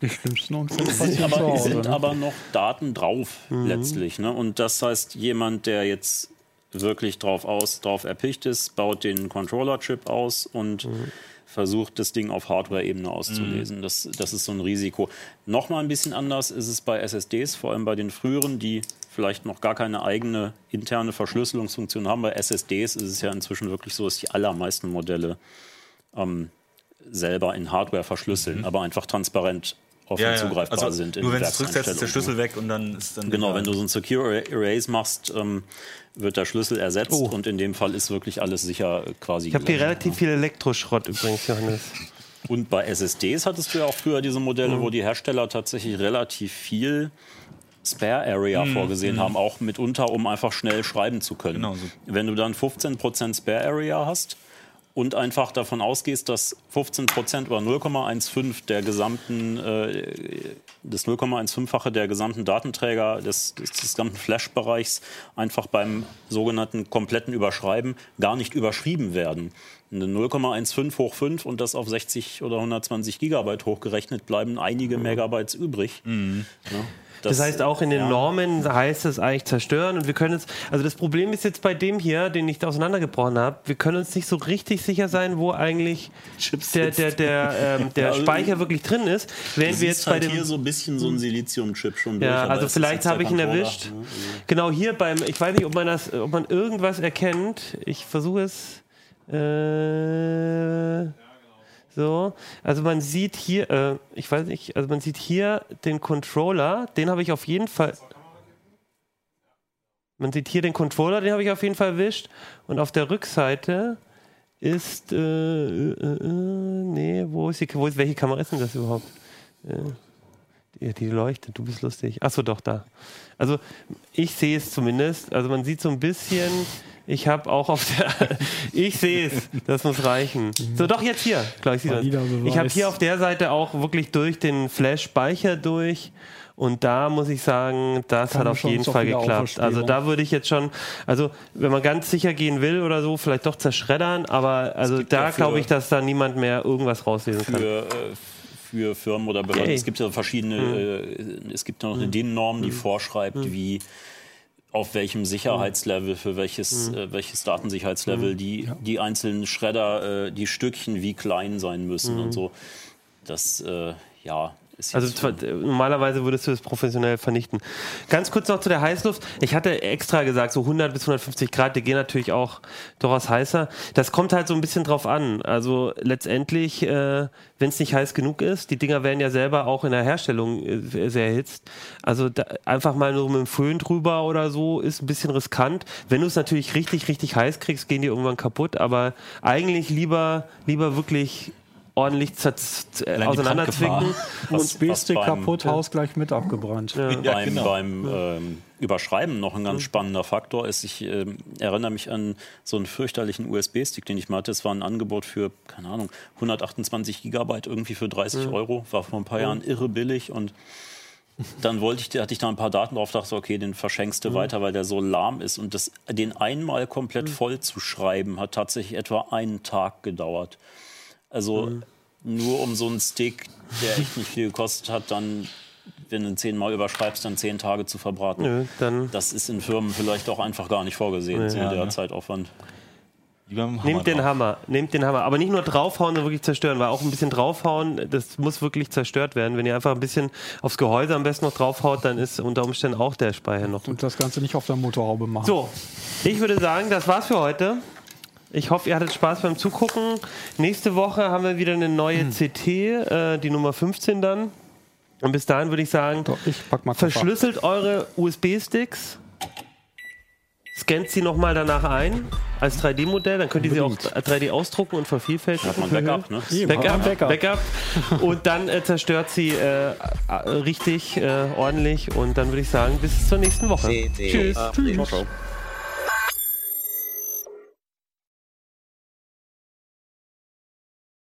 Die schlimmsten Unfälle es sind aber, es Hause. sind Ne? aber noch Daten drauf letztlich. Ne? Und das heißt, jemand, der jetzt wirklich drauf aus, drauf erpicht ist, baut den Controller-Chip aus und versucht, das Ding auf Hardware-Ebene auszulesen. Das, das ist so ein Risiko. Nochmal ein bisschen anders ist es bei SSDs, vor allem bei den früheren, die vielleicht noch gar keine eigene interne Verschlüsselungsfunktion haben. Bei SSDs ist es ja inzwischen wirklich so, dass die allermeisten Modelle ähm, selber in Hardware verschlüsseln, aber einfach transparent offen Ja, ja. zugreifbar also, sind. in Nur wenn du es zurücksetzt, ist der. Schlüssel weg und dann ist dann. Genau, wenn du so ein Secure Erase machst, ähm, wird der Schlüssel ersetzt Oh. und in dem Fall ist wirklich alles sicher äh, quasi. Ich habe hier relativ viel Elektroschrott übrigens, Johannes. Und bei SSDs hattest du ja auch früher diese Modelle, Mhm. wo die Hersteller tatsächlich relativ viel Spare Area Mhm. vorgesehen haben, auch mitunter, um einfach schnell schreiben zu können. Genau so. Wenn du dann 15% Spare Area hast und einfach davon ausgehst, dass 15% oder 0,15 der gesamten, äh, das 0,15-fache der gesamten Datenträger des, des, des gesamten Flash-Bereichs einfach beim sogenannten kompletten Überschreiben gar nicht überschrieben werden. Eine 0,15 hoch 5 und das auf 60 oder 120 Gigabyte hochgerechnet bleiben einige Megabytes übrig. Ja, Das heißt, auch in den ja. Normen heißt es eigentlich zerstören und wir können jetzt, also das Problem ist jetzt bei dem hier, den ich da auseinandergebrochen habe, wir können uns nicht so richtig sicher sein, wo eigentlich Chips der, der, der, ähm, der Ja, also- Speicher wirklich drin ist. Während wir jetzt bei halt dem, hier so ein bisschen so ein Silizium-Chip schon durch. ja, also vielleicht habe ich ihn erwischt. ne? Genau hier beim, ich weiß nicht, ob man das, ob man irgendwas erkennt. Ich versuche es. Äh, so, also man sieht hier, äh, ich weiß nicht, also man sieht hier den Controller, den habe ich auf jeden Fall. Man sieht hier den Controller, den habe ich auf jeden Fall erwischt. Und auf der Rückseite ist, äh, äh, äh, nee, wo ist die, wo ist, welche Kamera ist denn das überhaupt? Ja, die leuchtet, du bist lustig. Achso, doch, da. Also, ich sehe es zumindest. Also, man sieht so ein bisschen. Ich habe auch auf der. ich sehe es. Das muss reichen. So, doch, jetzt hier. Klar, ich sehe das. Ich habe hier auf der Seite auch wirklich durch den Flash-Speicher durch. Und da muss ich sagen, das Keine hat auf jeden Fall geklappt. Also da würde ich jetzt schon, also wenn man ganz sicher gehen will oder so, vielleicht doch zerschreddern, aber also da glaube ich, dass da niemand mehr irgendwas rauslesen kann. für, äh, für Firmen oder Behörden. Yay. Es gibt ja verschiedene, äh, es gibt ja noch eine DIN-Norm, die vorschreibt, wie auf welchem Sicherheitslevel, für welches, äh, welches Datensicherheitslevel die, die einzelnen Schredder, äh, die Stückchen wie klein sein müssen und so. Das, äh, ja, Also zwar- normalerweise würdest du es professionell vernichten. Ganz kurz noch zu der Heißluft. Ich hatte extra gesagt, so 100 bis 150 Grad, die gehen natürlich auch durchaus heißer. Das kommt halt so ein bisschen drauf an. Also letztendlich, äh, wenn es nicht heiß genug ist, die Dinger werden ja selber auch in der Herstellung äh, sehr erhitzt. Also da, einfach mal nur mit dem Föhn drüber oder so ist ein bisschen riskant. Wenn du es natürlich richtig, richtig heiß kriegst, gehen die irgendwann kaputt. Aber eigentlich lieber, lieber wirklich ordentlich äh, auseinanderzwicken. Was- USB-Stick was beim- kaputt, Haus gleich mit abgebrannt. Ja, beim, genau. beim ähm, Überschreiben noch ein ganz spannender Faktor ist, ich ähm, erinnere mich an so einen fürchterlichen USB-Stick, den ich mal hatte. Es war ein Angebot für, keine Ahnung, 128 Gigabyte irgendwie für 30 Euro. War vor ein paar Jahren irre billig und dann wollte ich, hatte ich da ein paar Daten drauf, dachte, okay, den verschenkst du weiter, weil der so lahm ist. Und das, den einmal komplett voll zu schreiben, hat tatsächlich etwa einen Tag gedauert. Also nur um so einen Stick, der echt nicht viel gekostet hat, dann, wenn du ihn zehnmal überschreibst, dann zehn Tage zu verbraten. Nö, dann Das ist in Firmen vielleicht auch einfach gar nicht vorgesehen, so Ja, der ne? Zeitaufwand. Nehmt den drauf. Hammer, nehmt den Hammer. Aber nicht nur draufhauen, sondern wirklich zerstören, weil auch ein bisschen draufhauen, das muss wirklich zerstört werden. Wenn ihr einfach ein bisschen aufs Gehäuse am besten noch draufhaut, dann ist unter Umständen auch der Speicher noch. Und das Ganze nicht auf der Motorhaube machen. So, ich würde sagen, das war's für heute. Ich hoffe, ihr hattet Spaß beim Zugucken. Nächste Woche haben wir wieder eine neue CT, äh, die Nummer 15 dann. Und bis dahin würde ich sagen, So, ich pack mal Koffer. verschlüsselt eure USB-Sticks, scannt sie nochmal danach ein als 3D-Modell, dann könnt ihr sie auch 3D ausdrucken und vervielfältigen. Hat man Backup, ne? Backup, Backup. Backup. Und dann äh, zerstört sie äh, richtig äh, ordentlich. Und dann würde ich sagen, bis zur nächsten Woche. CD Tschüss. Ciao.